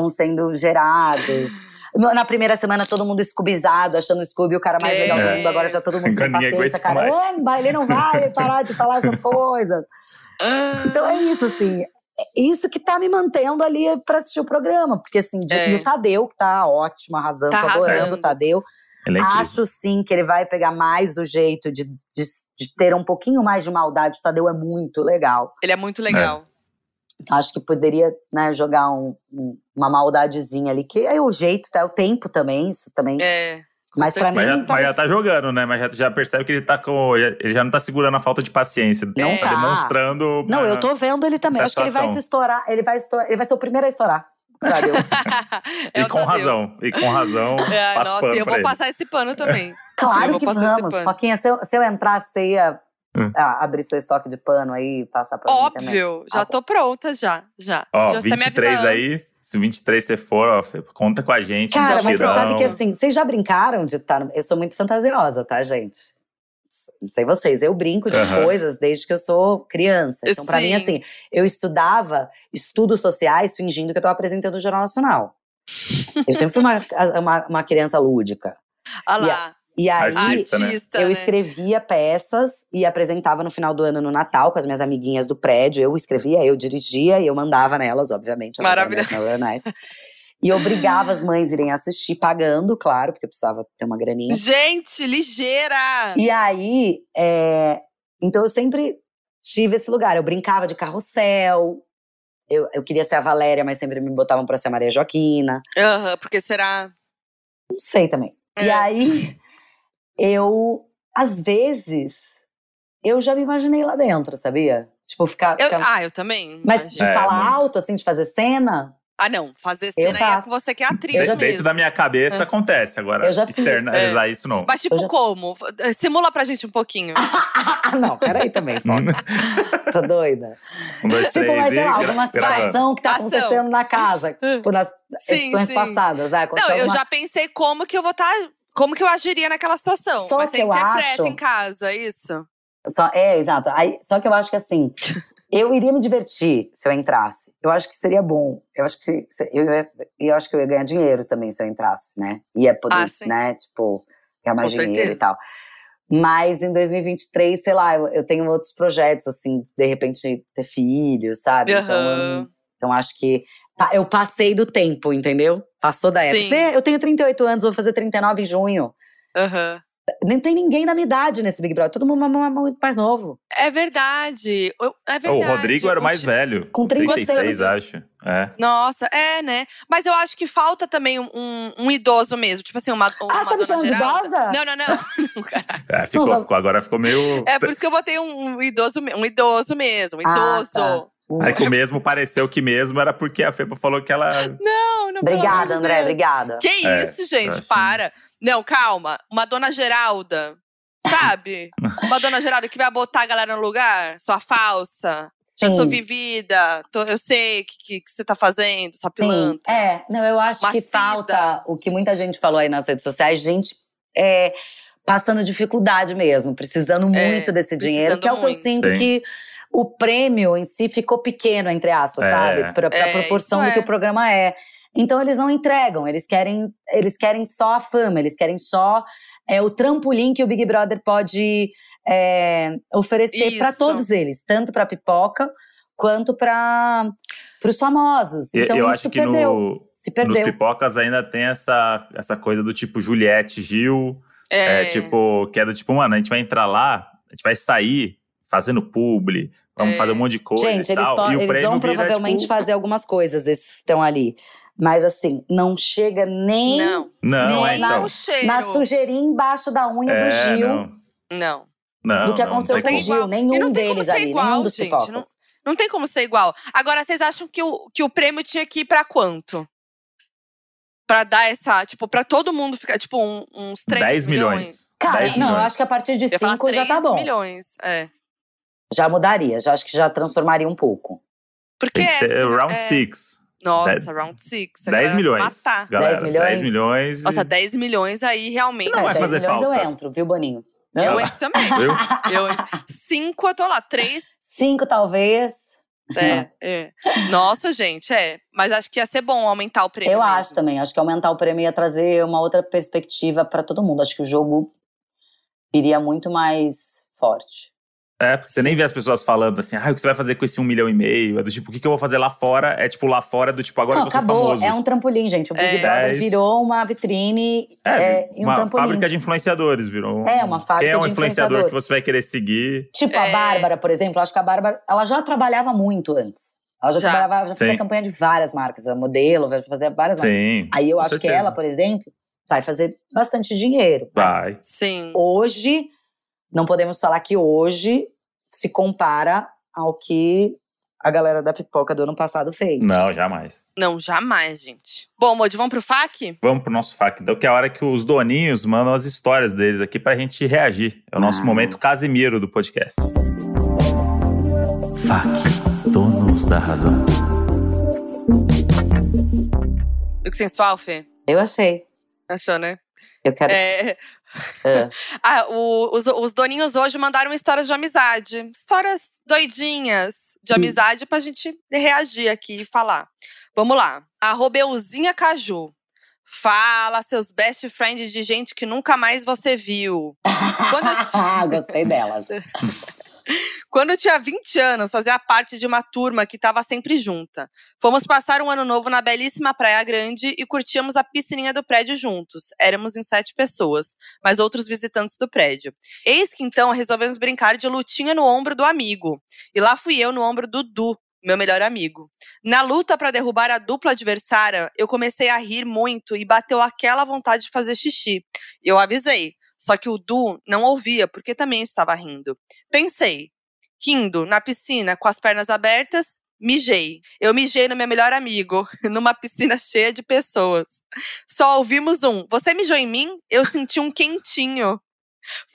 sendo gerados. Na primeira semana, todo mundo escubizado, achando o Scooby o cara mais É. legal do mundo. Agora já todo mundo sem paciência. aguenta mais. Caramba, ele não vai parar de falar essas coisas. Então é isso, assim. É isso que tá me mantendo ali pra assistir o programa. Porque, assim, de- É. e o Tadeu, que tá ótimo, arrasando, Tá tô adorando arrasando. o Tadeu. É. Acho sim que ele vai pegar mais o jeito de, de, de ter um pouquinho mais de maldade. O Tadeu é muito legal. Ele é muito legal. Acho que poderia né, jogar um- um- uma maldadezinha ali, que é o jeito, tá? É o tempo também, isso também. É. Mas pra certeza. Mas já, mim, mas já tá jogando, né? Mas já, já percebe que ele tá com. Ele já não tá segurando a falta de paciência. Não tá tá. demonstrando. Não, eu tô vendo ele também. Acho que ele vai se estourar. Ele vai, estourar, ele vai ser o primeiro a estourar. Tadeu. É E com Tadeu. razão. E com razão. É, passo nossa, pano eu vou ele. passar esse pano também. Claro que vamos. pano. Foquinha, se eu, se eu entrar, você ia Hum. ah, abrir seu estoque de pano aí e passar pra mim também. Óbvio, já Ah, tô pronta já, já. Ó, já tá me 23 avisando aí. Se 23 você for, ó, conta com a gente. Cara, mas você sabe que assim, vocês já brincaram de estar. No... Eu sou muito fantasiosa, tá, gente? Não sei vocês, eu brinco de Aham. coisas desde que eu sou criança. Então, pra mim, Sim. assim, eu estudava estudos sociais fingindo que eu tava apresentando o Jornal Nacional. Eu sempre fui uma, uma, uma criança lúdica. Olha lá, E aí, Artista, né? artista, eu né? escrevia peças e apresentava no final do ano no Natal com as minhas amiguinhas do prédio. Eu escrevia, eu dirigia e eu mandava nelas, obviamente. Maravilhoso. neuronais. E obrigava as mães a irem assistir, pagando, claro, porque eu precisava ter uma graninha. Gente, ligeira! E aí, é, então eu sempre tive esse lugar. Eu brincava de carrossel. Eu, eu queria ser a Valéria, mas sempre me botavam pra ser a Maria Joaquina. Aham, porque será. Não sei também. E É. aí, eu, às vezes, eu já me imaginei lá dentro, sabia? Tipo, ficar. Eu- ficar- ah, eu também. mas imagino. de É, falar muito. alto, assim, de fazer cena, Ah, não. Fazer cena é com você que é atriz já Dentro da minha cabeça É. acontece. Agora, Eu já fiz. externalizar isso não. Mas tipo já- como? Simula pra gente um pouquinho. ah, não, peraí também, foda. Tô doida. um, dois, Tipo, três mas sei lá, alguma situação que tá Ação. acontecendo na casa. tipo, nas Sim, edições sim. passadas, né? Não, eu alguma- já pensei como que eu vou estar como que eu agiria naquela situação? Só Mas que você eu interpreta acho- em casa, é isso? Só, é, exato. Aí, só que eu acho que assim, eu iria me divertir se eu entrasse. Eu acho que seria bom. Eu acho que eu, ia- eu acho que eu ia ganhar dinheiro também se eu entrasse, né? Ia poder, Ah, né? Tipo, ganhar mais Com dinheiro certeza. e tal. Mas em 2023, sei lá, eu, eu tenho outros projetos, assim, de repente ter filhos, sabe? Então, Aham. não- então acho que eu passei do tempo, entendeu? Passou da época. Sim. Vê, Eu tenho 38 anos, vou fazer 39 em junho. Aham. Nem tem ninguém da minha idade nesse Big Brother. Todo mundo é muito mais novo. É verdade. É verdade. O Rodrigo era o mais velho. Com 36, 36. acho. É. Nossa, é, né? Mas eu acho que falta também um, um- um idoso mesmo. Tipo assim, uma, uma Ah, você tá me chamando de idosa? Não, não, não. É, ficou, ficou, agora ficou meio. é por isso que eu botei um, um idoso, um idoso mesmo. Um Ah, idoso. tá. Aí que o mesmo pareceu que mesmo era porque a Feba falou que ela. Não, não Obrigada, André, Deus. obrigada. Que É, isso, gente? Para. Não, calma. Uma dona Geralda, sabe? Uma dona Geralda que vai botar a galera no lugar, sua falsa. Já tô Sim. vivida, tô- eu sei o que, que, que você tá fazendo, sua Sim, pilantra. é. Não, eu acho que Macida. falta o que muita gente falou aí nas redes sociais, gente é, passando dificuldade mesmo, precisando É, muito desse dinheiro, que é o que eu sinto Sim. que o prêmio em si ficou pequeno, entre aspas, É. sabe? Pra, pra É, proporção isso do que é. o programa é. Então eles não entregam, eles querem, eles querem só a fama, eles querem só é, o trampolim que o Big Brother pode é, oferecer para todos eles, tanto para pipoca quanto para os famosos. E- Então eu isso acho que perdeu, no, se nos perdeu. pipocas ainda tem essa, essa coisa do tipo Juliette, Gil. É, É, tipo, que é do tipo, mano, a gente vai entrar lá, a gente vai sair fazendo publi, vamos É. fazer um monte de coisa Gente, e eles, tal. e o eles vão vira, provavelmente tipo, fazer algumas coisas, esses que estão ali. Mas assim, não chega nem Não, Não, é nem então. não cheiro. na sujeirinha embaixo da unha É, do Gil. não. Não. Não, do que não, aconteceu não com o. Gil, nenhum não tem como deles ser ali, igual, nenhum dos gente, pipocas. não- Não tem como ser igual. Agora, vocês acham que o, que o prêmio tinha que ir pra quanto? Pra dar essa, tipo, pra todo mundo ficar, tipo, um- uns 3 10 milhões. Cara, 10 não, eu milhões. acho que a partir de Eu ia falar 5 já tá 3 bom. milhões, é. Já mudaria, já acho que já transformaria um pouco. Porque Tem que é, ser round é- 6. Nossa, Dez- round 6. 10 milhões. Matar. Galera, 10 milhões? 10 milhões. e- Nossa, 10 milhões aí realmente. Não vai 10 fazer milhões eu falta. entro, viu, Boninho? Eu entro também. Viu? Eu, 5 eu tô lá. 3, 5 talvez. é, é. Nossa, gente, é. Mas acho que ia ser bom aumentar o prêmio. Eu mesmo. acho também. Acho que aumentar o prêmio ia trazer uma outra perspectiva pra todo mundo. Acho que o jogo iria muito mais forte. É, porque você Sim. nem vê as pessoas falando assim, ah, o que você vai fazer com esse um milhão e meio? É do tipo, o que, que eu vou fazer lá fora? É tipo, lá fora do tipo, agora Não, que eu sou acabou. famoso. É um trampolim, gente. O Big É. Brother É virou uma vitrine É, é, e um uma trampolim. fábrica de influenciadores, virou. É, uma fábrica Quem é um de influenciador que você vai querer seguir? Tipo, a É. Bárbara, por exemplo. Acho que a Bárbara, ela já trabalhava muito antes. Ela já, Já. trabalhava, já fazia campanha de várias marcas. Ela modelo, vai fazer várias marcas. Sim. Aí eu acho que certeza. ela, por exemplo, vai fazer bastante dinheiro. Vai. Sim. Hoje, não podemos falar que hoje se compara ao que a galera da pipoca do ano passado fez. Não, jamais. Não, jamais, gente. Bom, Modi, vamos pro FAQ? Vamos pro nosso FAQ, então, que é a hora que os doninhos mandam as histórias deles aqui pra gente reagir. É o nosso Ah. momento Casimiro do podcast. FAQ, donos da razão. Do que sensual, Fê? Eu achei. Achou, né? Eu quero. É, É. Ah, o- os, os doninhos hoje mandaram histórias de amizade. Histórias doidinhas de Hum. amizade pra gente reagir aqui e falar. Vamos lá. Arroba Euzinha Caju. Fala, seus best friends de gente que nunca mais você viu. Quando eu Ah, Gostei dela. Quando eu tinha 20 anos, fazia parte de uma turma que estava sempre junta. Fomos passar um ano novo na belíssima Praia Grande e curtíamos a piscininha do prédio juntos. Éramos em sete pessoas, mais outros visitantes do prédio. Eis que então resolvemos brincar de lutinha no ombro do amigo. E lá fui eu no ombro do Du, meu melhor amigo. Na luta para derrubar a dupla adversária, eu comecei a rir muito e bateu aquela vontade de fazer xixi. Eu avisei, só que o Du não ouvia porque também estava rindo. Pensei, rindo na piscina com as pernas abertas, mijei. Eu mijei no meu melhor amigo, numa piscina cheia de pessoas. Só ouvimos um: Você mijou em mim? Eu senti um quentinho.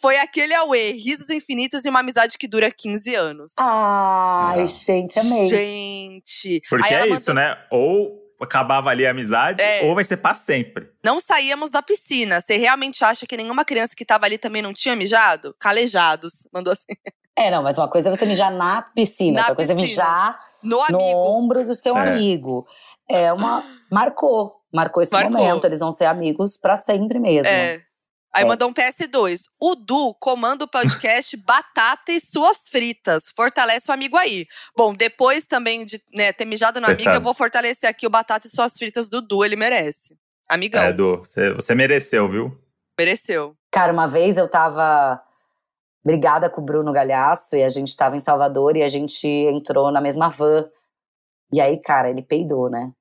Foi aquele auê, risos infinitos e uma amizade que dura 15 anos. Ai, Ah. gente, amei. Gente. Porque Aí é ela isso, mandou- né? Ou acabava ali a amizade, É. ou vai ser pra sempre. Não saíamos da piscina. Você realmente acha que nenhuma criança que tava ali também não tinha mijado? Calejados. Mandou assim. É, não, mas uma coisa é você mijar na piscina, Na outra coisa é piscina. mijar No no ombro do seu É. amigo. É uma. Marcou. Marcou esse Marcou. momento. Eles vão ser amigos pra sempre mesmo. É. Aí É. mandou um PS2. O Du comanda o podcast Batata e Suas Fritas. Fortalece o amigo aí. Bom, depois também de né, ter mijado no amigo, eu vou fortalecer aqui o Batata e Suas Fritas do Du. Ele merece. Amigão, É, Edu, você, você mereceu, viu? mereceu. Cara, uma vez eu tava brigada com o Bruno Galhaço e a gente tava em Salvador e a gente entrou na mesma van. E aí, cara, ele peidou, né?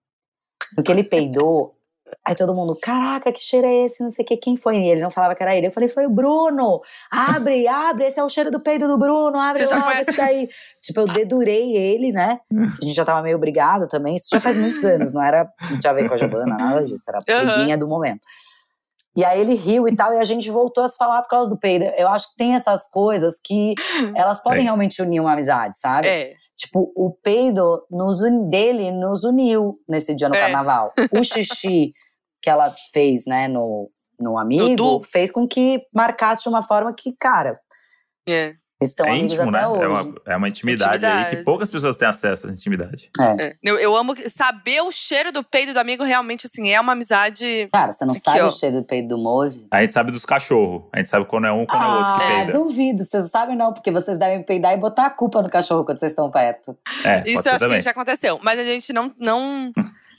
No que ele peidou, aí todo mundo, caraca, que cheiro é esse? Não sei o que, quem foi? E ele não falava que era ele. Eu falei, foi o Bruno! Abre, abre, esse é o cheiro do peido do Bruno, abre Você logo conhece? esse daí. tipo, eu dedurei ele, né? A gente já tava meio brigado também. Isso já faz muitos anos, não era não tinha a ver com a Giovana, nada disso, era a briguinha do momento. E aí ele riu e tal, e a gente voltou a se falar por causa do peido. Eu acho que tem essas coisas que elas podem Tem. realmente unir uma amizade, sabe? É. Tipo, o peido nos uni- dele nos uniu nesse dia no É. carnaval. O xixi que ela fez, né, no, no amigo, fez com que marcasse de uma forma que, cara, É. estão é amigos íntimo, até né? hoje. É uma, é uma intimidade, aí Intimidade. que poucas pessoas têm acesso a essa intimidade. É. Eu, eu amo saber o cheiro do peido do amigo, realmente, assim, é uma amizade. Cara, você não Aqui, sabe ó. o cheiro do peido do Move? A gente sabe dos cachorros. A gente sabe quando é um, quando é o outro que ah, peida. duvido. Vocês sabem não, porque vocês devem peidar e botar a culpa no cachorro quando vocês estão perto. É, Isso eu acho também. que já aconteceu. Mas a gente não. não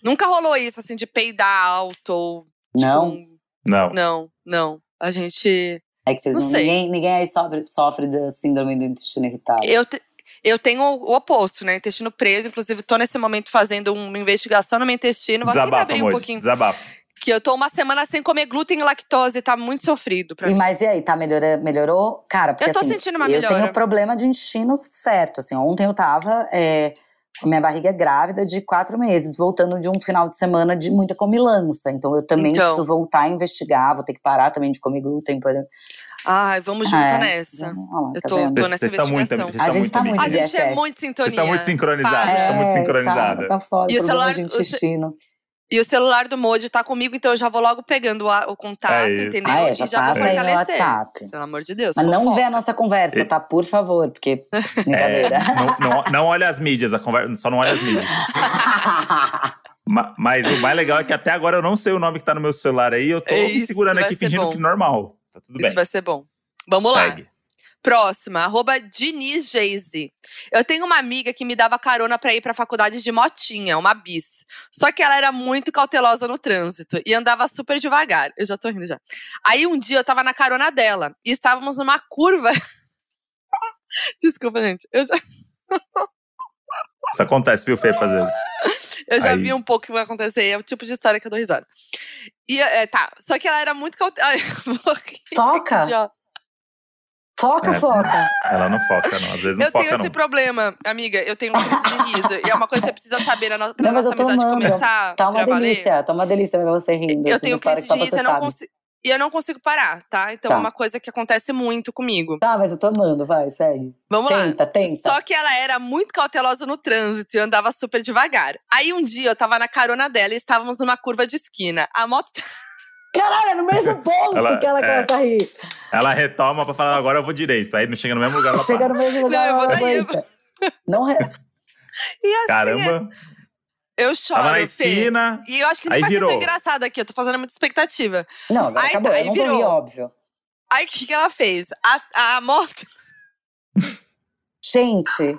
nunca rolou isso, assim, de peidar alto ou. tipo, Não? Não. não, não. A gente. É que vocês Não não, sei. ninguém, ninguém aí sofre, sofre da síndrome do intestino irritável. Eu, te- eu tenho o oposto, né? Intestino preso. Inclusive, tô nesse momento fazendo uma investigação no meu intestino. Vou até me Desabafa, abrir um pouquinho. Desabafa. Que eu tô uma semana sem comer glúten e lactose. Tá muito sofrido pra E, mim. mas e aí, tá melhora, melhorou? Cara, porque Eu tô assim, sentindo uma eu melhora. tenho problema de intestino certo. Assim, ontem eu tava é, minha barriga grávida de quatro meses, voltando de um final de semana de muita comilança. Então eu também Então. preciso voltar a investigar, vou ter que parar também de comer glúten. Por... Ai, vamos junto É. nessa. Lá, Eu tá tô- vendo? tô nessa vocês estão muito, investigação. vocês A gente tá muito muito A gente é muito sintonia. Estão muito sincronizadas, Para. vocês estão muito É, sincronizadas. Tá, tá foda, E o celular- o. E o celular do Moji tá comigo, então eu já vou logo pegando a- o contato, É isso. entendeu? Ah, é, e já já vou no fortalecer. WhatsApp. Pelo amor de Deus. Mas não vê a nossa conversa, E- tá? Por favor, porque. Brincadeira. É, não, não, não olha as mídias, a conversa, só não olha as mídias. Ma- Mas o mais legal é que até agora eu não sei o nome que tá no meu celular aí. Eu tô É me isso, segurando aqui fingindo bom. que normal. Tá tudo Isso bem. vai ser bom. Vamos lá. Segue. Próxima, arroba Diniz Geise. Eu tenho uma amiga que me dava carona pra ir pra faculdade de motinha, uma bis. Só que ela era muito cautelosa no trânsito e andava super devagar. Eu já tô rindo já. Aí um dia eu tava na carona dela e estávamos numa curva. Desculpa, gente. Eu já, Isso acontece, viu, Fepa, às vezes. eu já Aí. vi um pouco o que vai acontecer. É o tipo de história que eu dou risada. E, é, tá. Só que ela era muito cautelosa. Foca? Foca, É. foca. Ela não foca, não. Às vezes não Eu foca, tenho não. esse problema, amiga. Eu tenho crise de riso. e é uma coisa que você precisa saber na no, pra Não, nossa eu amizade amando. começar Tá uma pra valer. delícia, tá uma delícia ver você rindo. Eu tenho história crise de riso eu não consigo, e eu não consigo parar, tá? Então Tá. é uma coisa que acontece muito comigo. Tá, mas eu tô amando, vai, segue. Vamos lá. Tenta, tenta. Só que ela era muito cautelosa no trânsito e andava super devagar. Aí um dia eu tava na carona dela e estávamos numa curva de esquina. A moto. Caralho, é no mesmo ponto Ela- que ela é. começa a rir. Ela retoma pra falar, agora eu vou direito. Aí não chega no mesmo lugar, ela Chega para. no mesmo lugar, Não, eu vou daí, eu. Não re... E assim, Caramba. eu choro, Tava na Fê. esquina. E eu acho que Aí vai ser virou. tão engraçado aqui. Eu tô fazendo muita expectativa. Não, agora Aí acabou. tá, eu aí não vou rir, virou. óbvio. Aí o que, que ela fez? A, a moto. Gente,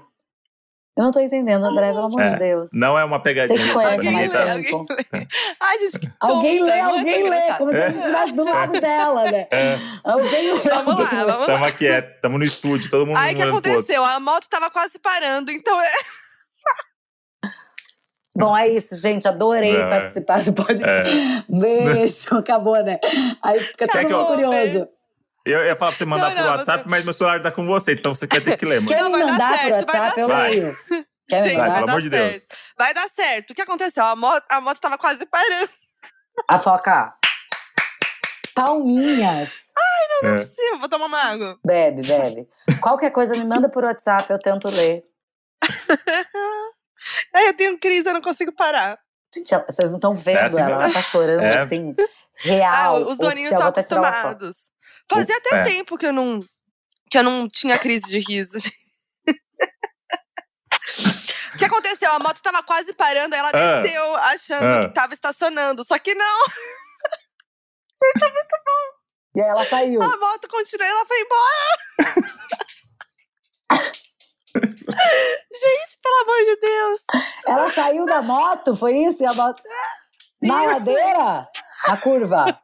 eu não tô entendendo, André, pelo amor É, de Deus. Não é uma pegadinha. Você que sabe? conhece Alguém mais lê, tá- alguém lê. Ai, gente, que Alguém lê, é alguém lê, engraçado. como se a gente estivesse do lado dela, né? É, Alguém lê. Vamos alguém lá, lê. vamos lá. tamo aqui, é, tamo no estúdio, todo mundo Aí o que aconteceu? A moto tava quase parando, então é. Bom, é isso, gente. Adorei É. participar do podcast. Beijo, acabou, né? Aí fica todo Quer que mundo curioso. Eu ia falar pra você mandar Não, pro não, WhatsApp, você- mas meu celular tá com você, então você vai ter que ler, mano. Quer Não, me vai dar mandar por certo, vai WhatsApp? dar Eu certo. leio. Quer me Gente, Vai, mandar? pelo dar amor de certo. Deus. Vai dar certo. O que aconteceu? A moto, a moto tava quase parando. A foca. Palminhas. É. Sim, vou tomar uma água. Bebe, bebe. Qualquer coisa me manda por WhatsApp, eu tento ler. Aí eu tenho crise, eu não consigo parar. Gente, ela- vocês não estão vendo É assim ela, mesmo. ela tá chorando É. assim, Ah, real. os doninhos estão acostumados. Fazia até É. tempo que eu não que eu não tinha crise de riso. O que aconteceu? A moto tava quase parando, aí ela Ah. desceu achando Ah. que tava estacionando. Só que não, E aí ela saiu. a moto continuou e ela foi embora. Gente, pelo amor de Deus. Ela saiu da moto, foi isso? E a moto... Na Isso. ladeira? Na curva?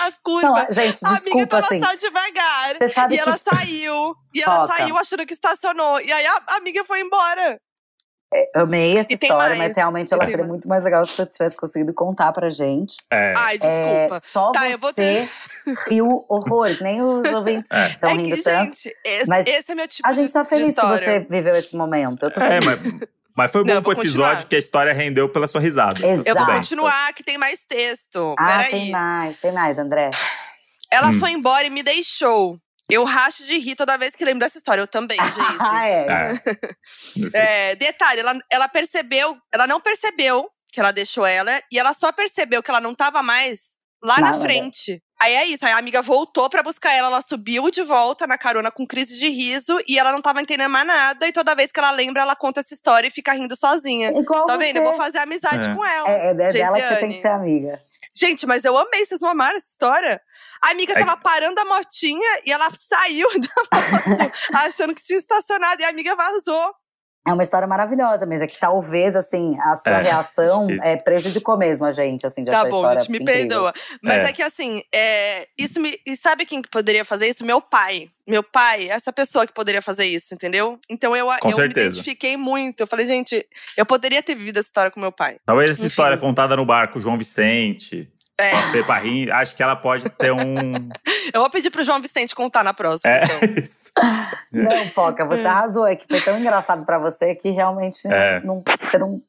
A curva. Não, gente, a amiga tava assim. só devagar. Você sabe E que ela saiu. E ela Foca. saiu achando que estacionou. E aí a amiga foi embora. eu amei essa E história, mas realmente ela seria muito mais legal se eu tivesse conseguido contar pra gente. É. Ai, É, desculpa. só Tá, você eu vou ter- riu horrores, nem os ouvintes É. estão é rindo que, tanto. gente, esse, mas esse é meu tipo A gente tá feliz que você viveu esse momento. Eu tô É, feliz. mas, mas foi Não, bom eu vou episódio continuar. que a história rendeu pela sua risada. Eu Exato. vou Tudo bem. continuar, que tem mais texto. Ah, Peraí. tem mais, tem mais, André. Ela Hum. foi embora e me deixou. Eu racho de rir toda vez que lembro dessa história. Eu também, gente. Ah, é. É. É, detalhe, ela, ela percebeu, ela não percebeu que ela deixou ela, e ela só percebeu que ela não tava mais lá na Nada. frente. Aí é isso, aí a amiga voltou pra buscar ela, ela subiu de volta na carona com crise de riso, e ela não tava entendendo mais nada, e toda vez que ela lembra, ela conta essa história e fica rindo sozinha. Igual Tá você. vendo? Eu vou fazer amizade É. com ela. É, é dela que você tem que ser amiga. Gente, mas eu amei, vocês não amaram essa história? A amiga É- tava parando a motinha e ela saiu da moto achando que tinha estacionado e a amiga vazou. É uma história maravilhosa, mas é que talvez, assim, a sua É, reação que- é, prejudicou mesmo a gente, assim, de Tá achar a bom, história gente, me incrível. perdoa. Mas é. É. que assim, é, isso me. E sabe quem que poderia fazer isso? Meu pai. Meu pai, essa pessoa que poderia fazer isso, entendeu? Então eu, Com eu me identifiquei muito. Eu falei, gente, eu poderia ter vivido essa história com meu pai. Talvez essa Enfim. história contada no barco, João Vicente, É, a Pepa Rim, acho que ela pode ter um. eu vou pedir pro João Vicente contar na próxima, É, então. isso. Não, Foca, você É. arrasou. É que foi tão engraçado pra você que realmente É. não, você não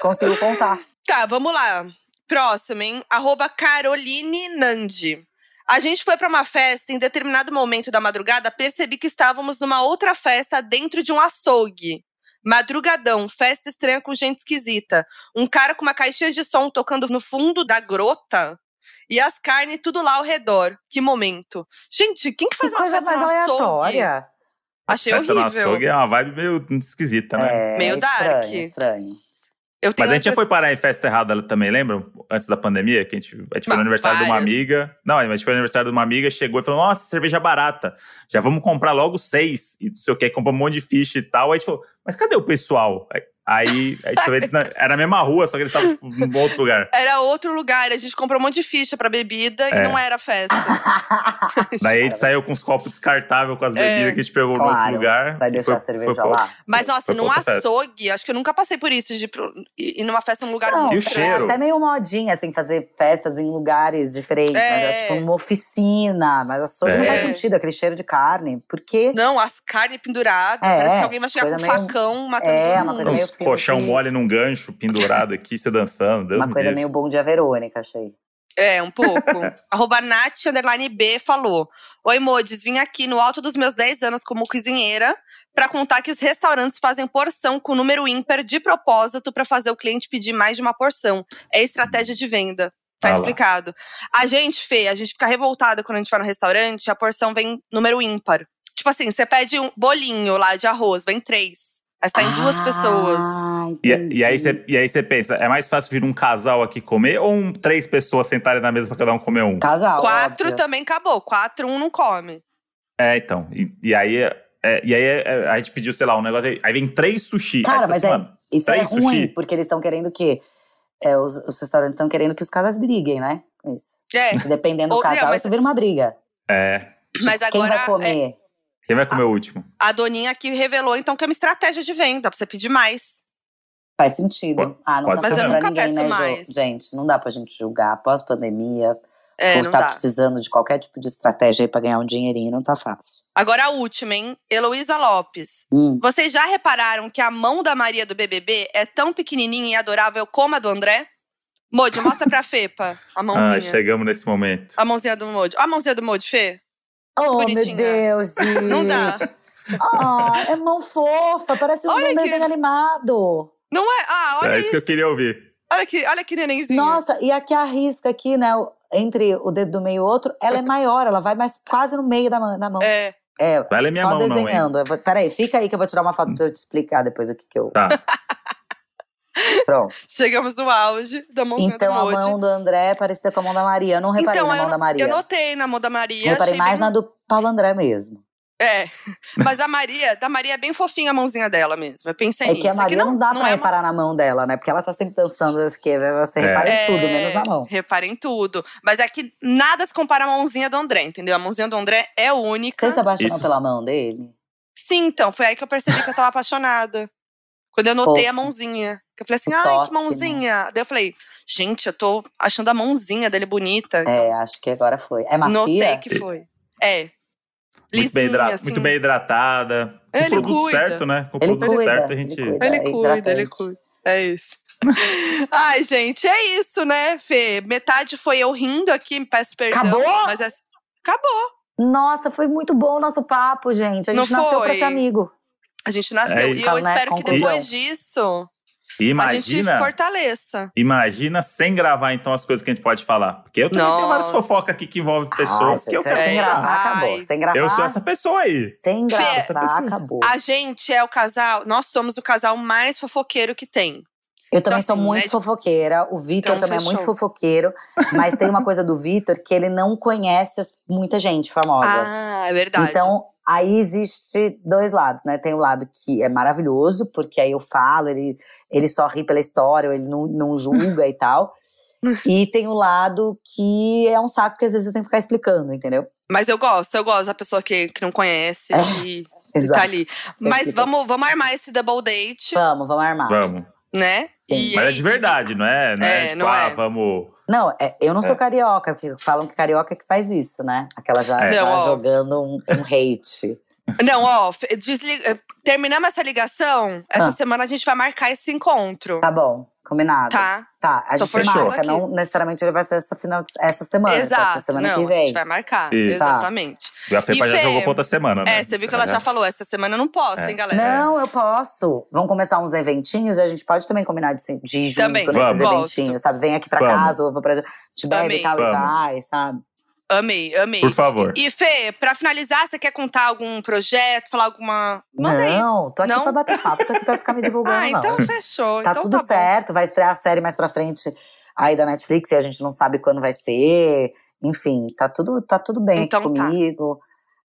conseguiu contar. Tá, vamos lá. Próximo, hein? Arroba Caroline Nandi. A gente foi pra uma festa, em determinado momento da madrugada, percebi que estávamos numa outra festa dentro de um açougue. Madrugadão, festa estranha com gente esquisita. Um cara com uma caixinha de som tocando no fundo da grota. E as carnes tudo lá ao redor. Que momento. Gente, quem que faz Que uma coisa festa mais no açougue? aleatória. Achei Festa no horrível. açougue é uma vibe meio esquisita, né? É, Meio dark. Estranho, estranho. Eu tenho Mas a gente já foi parar em festa errada também, lembram? Antes da pandemia, que a gente, a gente foi no aniversário de uma amiga. Não, a gente foi no aniversário de uma amiga, chegou e falou: Nossa, cerveja barata. Já vamos comprar logo seis. E não sei o que, comprou um monte de ficha e tal. Aí a gente falou: Mas cadê o pessoal? Aí, aí a gente foi, eles na- era na mesma rua, só que eles estavam tipo, num outro lugar. Era outro lugar, a gente comprou um monte de ficha pra bebida e É. não era festa. Daí a gente saiu com os copos descartáveis com as bebidas É. que a gente pegou no outro Claro, lugar. Vai E deixar foi- a cerveja foi- lá. Mas, nossa, Foi num açougue, acho que eu nunca passei por isso, de ir numa festa num lugar Não, muito E o é cheiro? até meio modinha, assim, fazer festas em lugares diferentes. Mas É. é tipo numa oficina. Mas açougue não É. faz sentido, aquele cheiro de carne. Porque Não, as carnes penduradas. É, parece que alguém vai chegar com coisa meio- facão matando É, todo uma mundo. coisa meio Os colchão filme. mole num gancho pendurado aqui, você dançando. Deus uma me coisa livre. meio bom dia Verônica, achei. É, um pouco. Arroba Nath, underline B, falou. Oi, Modes, vim aqui no alto dos meus 10 anos como cozinheira pra contar que os restaurantes fazem porção com número ímpar de propósito pra fazer o cliente pedir mais de uma porção. É estratégia de venda. Tá Ah lá. explicado. A gente, Fê, a gente fica revoltada quando a gente vai no restaurante, a porção vem número ímpar. Tipo assim, você pede um bolinho lá de arroz, vem três. Mas tá em duas pessoas. Ah, E, entendi. e aí você, e aí você pensa, é mais fácil vir um casal aqui comer ou um- três pessoas sentarem na mesa pra cada um comer um? Casal. Quatro óbvio. também acabou. Quatro, um não come. É, então. E, e aí, é, e aí é, a gente pediu, sei lá, um negócio. Aí, aí vem três sushi. Cara, mas é, assim, "Mano, isso é três ruim, sushi?" porque eles estão querendo que. é, os, os restaurantes estão querendo que os casais briguem, né? Com isso. É, Dependendo do não, casal, mas- isso vira uma briga. É. mas Quem agora vai é, comer? Quem vai comer o último? a doninha aqui revelou então que é uma estratégia de venda, pra você pedir mais. Faz sentido. Pode- ah, não pode tá mesmo. pra Mas eu ninguém, nunca né, peço Jo? mais. Gente, não dá pra gente julgar. Pós-pandemia, É, por não estar dá. precisando de qualquer tipo de estratégia aí pra ganhar um dinheirinho, não tá fácil. Agora a última, hein? Heloísa Lopes. Hum. Vocês já repararam que a mão da Maria do BBB é tão pequenininha e adorável como a do André? Modi, mostra pra Fepa a mãozinha. Ah, chegamos nesse momento. A mãozinha do Modi. A mãozinha do Modi, Fê? Oh, meu bonitinha. Deus, Di. Não dá. Ah, é mão fofa, parece um Olha que- desenho animado. Não é? Ah, olha é isso. isso que eu queria ouvir. Olha que, olha que nenenzinho. Nossa, e aqui a risca aqui, né? Entre o dedo do meio e o outro, ela é maior, ela vai mais quase no meio da, mão- da mão. É. É, Vai ler minha só mão, não, hein? desenhando. Eu vou- peraí, fica aí que eu vou tirar uma foto pra eu te explicar depois o que que eu. Tá. Pronto. Chegamos no auge da mãozinha Então do a emoji. mão do André é parecida com a mão da Maria. Eu não reparei então, na eu, mão da Maria. eu notei na mão da Maria. Eu reparei mais bem- na do Paulo André mesmo. É. Mas a Maria, da Maria é bem fofinha a mãozinha dela mesmo. Eu pensei É nisso. que a Maria não, dá pra é uma- reparar na mão dela, né? Porque ela tá sempre dançando. Você É. repara em É, tudo, menos na mão. Repara em tudo. Mas é que nada se compara à mãozinha do André, entendeu? A mãozinha do André é única. Você se apaixonou Isso. pela mão dele? Sim, então, foi aí que eu percebi que eu tava apaixonada. Quando eu notei a Fofa. mãozinha. Que eu falei assim, O ai, toque, que mãozinha. Daí eu falei, gente, eu tô achando a mãozinha dele bonita. É, acho que agora foi. É macia? Notei que foi. É. Muito bem, Lisinha, assim. muito bem hidratada. Com Ele o produto cuida. certo, né? Com o Ele produto cuida, certo, a gente. ele cuida. Ele É cuida, ele hidratante. cuida. É isso. Ai, gente, é isso, né, Fê? Metade foi eu rindo aqui, peço perdão. Acabou? Mas é... Acabou. Nossa, foi muito bom o nosso papo, gente. A Não gente nasceu pra foi? ser amigo. A gente nasceu. É e eu Né? espero que Conclusão. depois disso a gente Imagina, fortaleça. imagina sem gravar, então, as coisas que a gente pode falar. Porque eu também tenho várias fofocas aqui que envolvem pessoas Ah, que eu quero sem É, gravar, acabou. Sem gravar, Eu sou essa pessoa aí. sem gravar, acabou. A gente é o casal, nós somos o casal mais fofoqueiro que tem. Eu também Então, sou assim, muito né, fofoqueira. O Vitor Então, também é fechou. muito fofoqueiro. Mas tem uma coisa do Vitor que ele não conhece muita gente famosa. Ah, é verdade. Então, aí existe dois lados, né? Tem o lado que é maravilhoso, porque aí eu falo, ele, ele só ri pela história, ele não, não julga e tal. E tem o lado que é um saco, porque às vezes eu tenho que ficar explicando, entendeu? Mas eu gosto, eu gosto da pessoa que, que não conhece É, e, e tá ali. Mas Explica. vamos, vamos armar esse double date, Vamos, vamos armar. Vamos. né? Sim. Mas é de verdade, não é? Não é, É, tipo, não ah, é. vamos. Não, é, eu não sou É. carioca, porque falam que carioca é que faz isso, né? Aquela já ó. jogando um, um hate. Não, ó, desliga, terminamos essa ligação, essa Ah. semana a gente vai marcar esse encontro, Tá bom, combinado. tá? Tá, a gente fechando marca, não necessariamente ele vai ser essa, final, essa semana, Exato, semana não, que a vem. gente vai marcar, Isso. Tá. exatamente. A Fepa E já Fê, jogou pra outra semana, né? É, você viu que ela já falou, essa semana eu não posso, É. hein, galera? Não, eu posso. Vamos começar uns eventinhos e a gente pode também combinar de, de ir junto Também, nesses vamos. eventinhos, sabe? Vem aqui pra Vamos. casa, ou eu vou pra. Te bebe e tal, e vai, sabe? Amei, amei. Por favor. E Fê, pra finalizar, você quer contar algum projeto, falar alguma. Manda aí. não, tô aqui Não? pra bater papo, tô aqui pra ficar me divulgando, Ah, então não. fechou. Tá então tudo tá bom. certo, vai estrear a série mais pra frente aí da Netflix e a gente não sabe quando vai ser. Enfim, tá tudo, tá tudo bem Então aqui tá. comigo.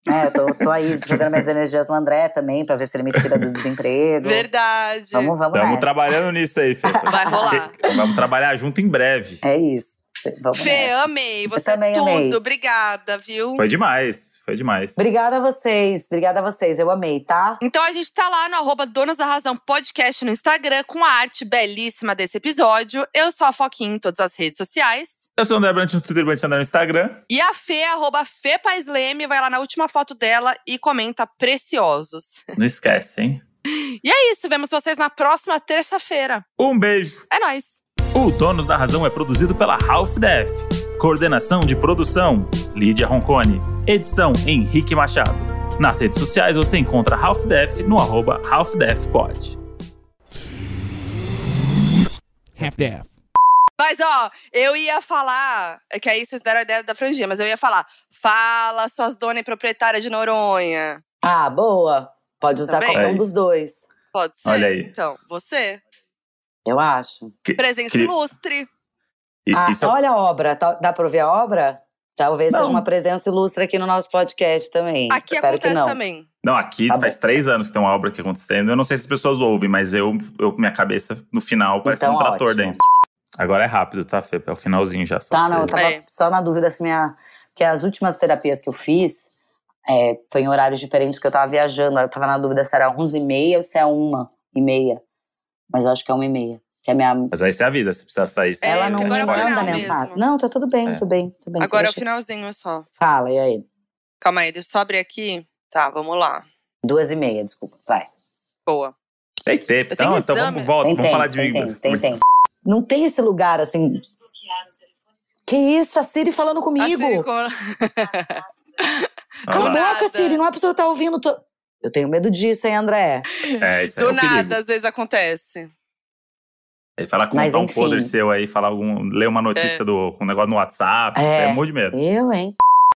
É, eu tô, tô aí jogando minhas energias no André também, pra ver se ele me tira do desemprego. Verdade. Vamos, vamos Estamos trabalhando nisso aí, Fê. Vai rolar. Vamos trabalhar junto em breve. É isso. Vamos Fê, nessa. amei. Você também é tudo. amei. Obrigada, viu? Foi demais. Foi demais. Obrigada a vocês, obrigada a vocês, eu amei, tá? Então a gente tá lá no arroba Donas da Razão Podcast no Instagram com a arte belíssima desse episódio. Eu sou a Foquinha em todas as redes sociais. Eu sou o André Brant no Twitter, Brant no Instagram. E a Fê, arroba Fê Paz Leme, vai lá na última foto dela e comenta preciosos. Não esquece, hein? E é isso, vemos vocês na próxima terça-feira. Um beijo. É nóis! O Donos da Razão é produzido pela Half Def. Coordenação de produção: Lídia Roncone. Edição: Henrique Machado. Nas redes sociais você encontra Half Def no arroba HalfDefPod. Half-Death. Mas, ó, eu ia falar. É que aí vocês deram a ideia da franjinha, mas eu ia falar. Fala, suas donas e proprietárias de Noronha. Ah, boa. Pode usar Também. qualquer um dos dois, Pode ser? Olha aí. Então, você. Eu acho. Que- Presença que- ilustre. E- Ah, isso- olha a obra, tá- dá pra ouvir a obra? Talvez Não. seja uma presença ilustre aqui no nosso podcast também. Aqui Espero que acontece não. também. Não, aqui Tá faz bom. três anos que tem uma obra aqui acontecendo. Eu não sei se as pessoas ouvem, mas eu, eu minha cabeça, no final, parece Então, um trator ótimo. dentro. Agora é rápido, tá, Fê? É o finalzinho já. Só Tá, não, eu tava É. só na dúvida se minha. Porque as últimas terapias que eu fiz é, foi em horários diferentes, porque eu tava viajando. aí Eu tava na dúvida se era 11h30 ou se é 1h30. Mas eu acho que é 1h30. Que é a minha. Mas aí você avisa se precisar sair. É, Ela não porque me agora é o manda final mensagem. mesmo. Não, tá tudo bem, É. tudo bem, tudo bem. Agora é o deixa- finalzinho só. Fala, e aí? Calma aí, deixa eu só abrir aqui. Tá, vamos lá. Duas e meia, desculpa. Vai. Boa. Tem tempo. Eu Então, então vamos, volta, Tem vamos tempo, falar de tem mim. tempo, tem tempo. Não tem esse lugar assim. Que isso? A Siri falando comigo. Assim, como- Cala a boca. Siri. Não é pra você estar ouvindo. to- Eu tenho medo disso, hein, André? É, isso aí Do é perigo. nada, às vezes acontece. Ele fala contar Mas, um enfim. podre seu aí, falar algum. ler uma notícia do um negócio no WhatsApp. É. É, é morro de medo. Eu, hein?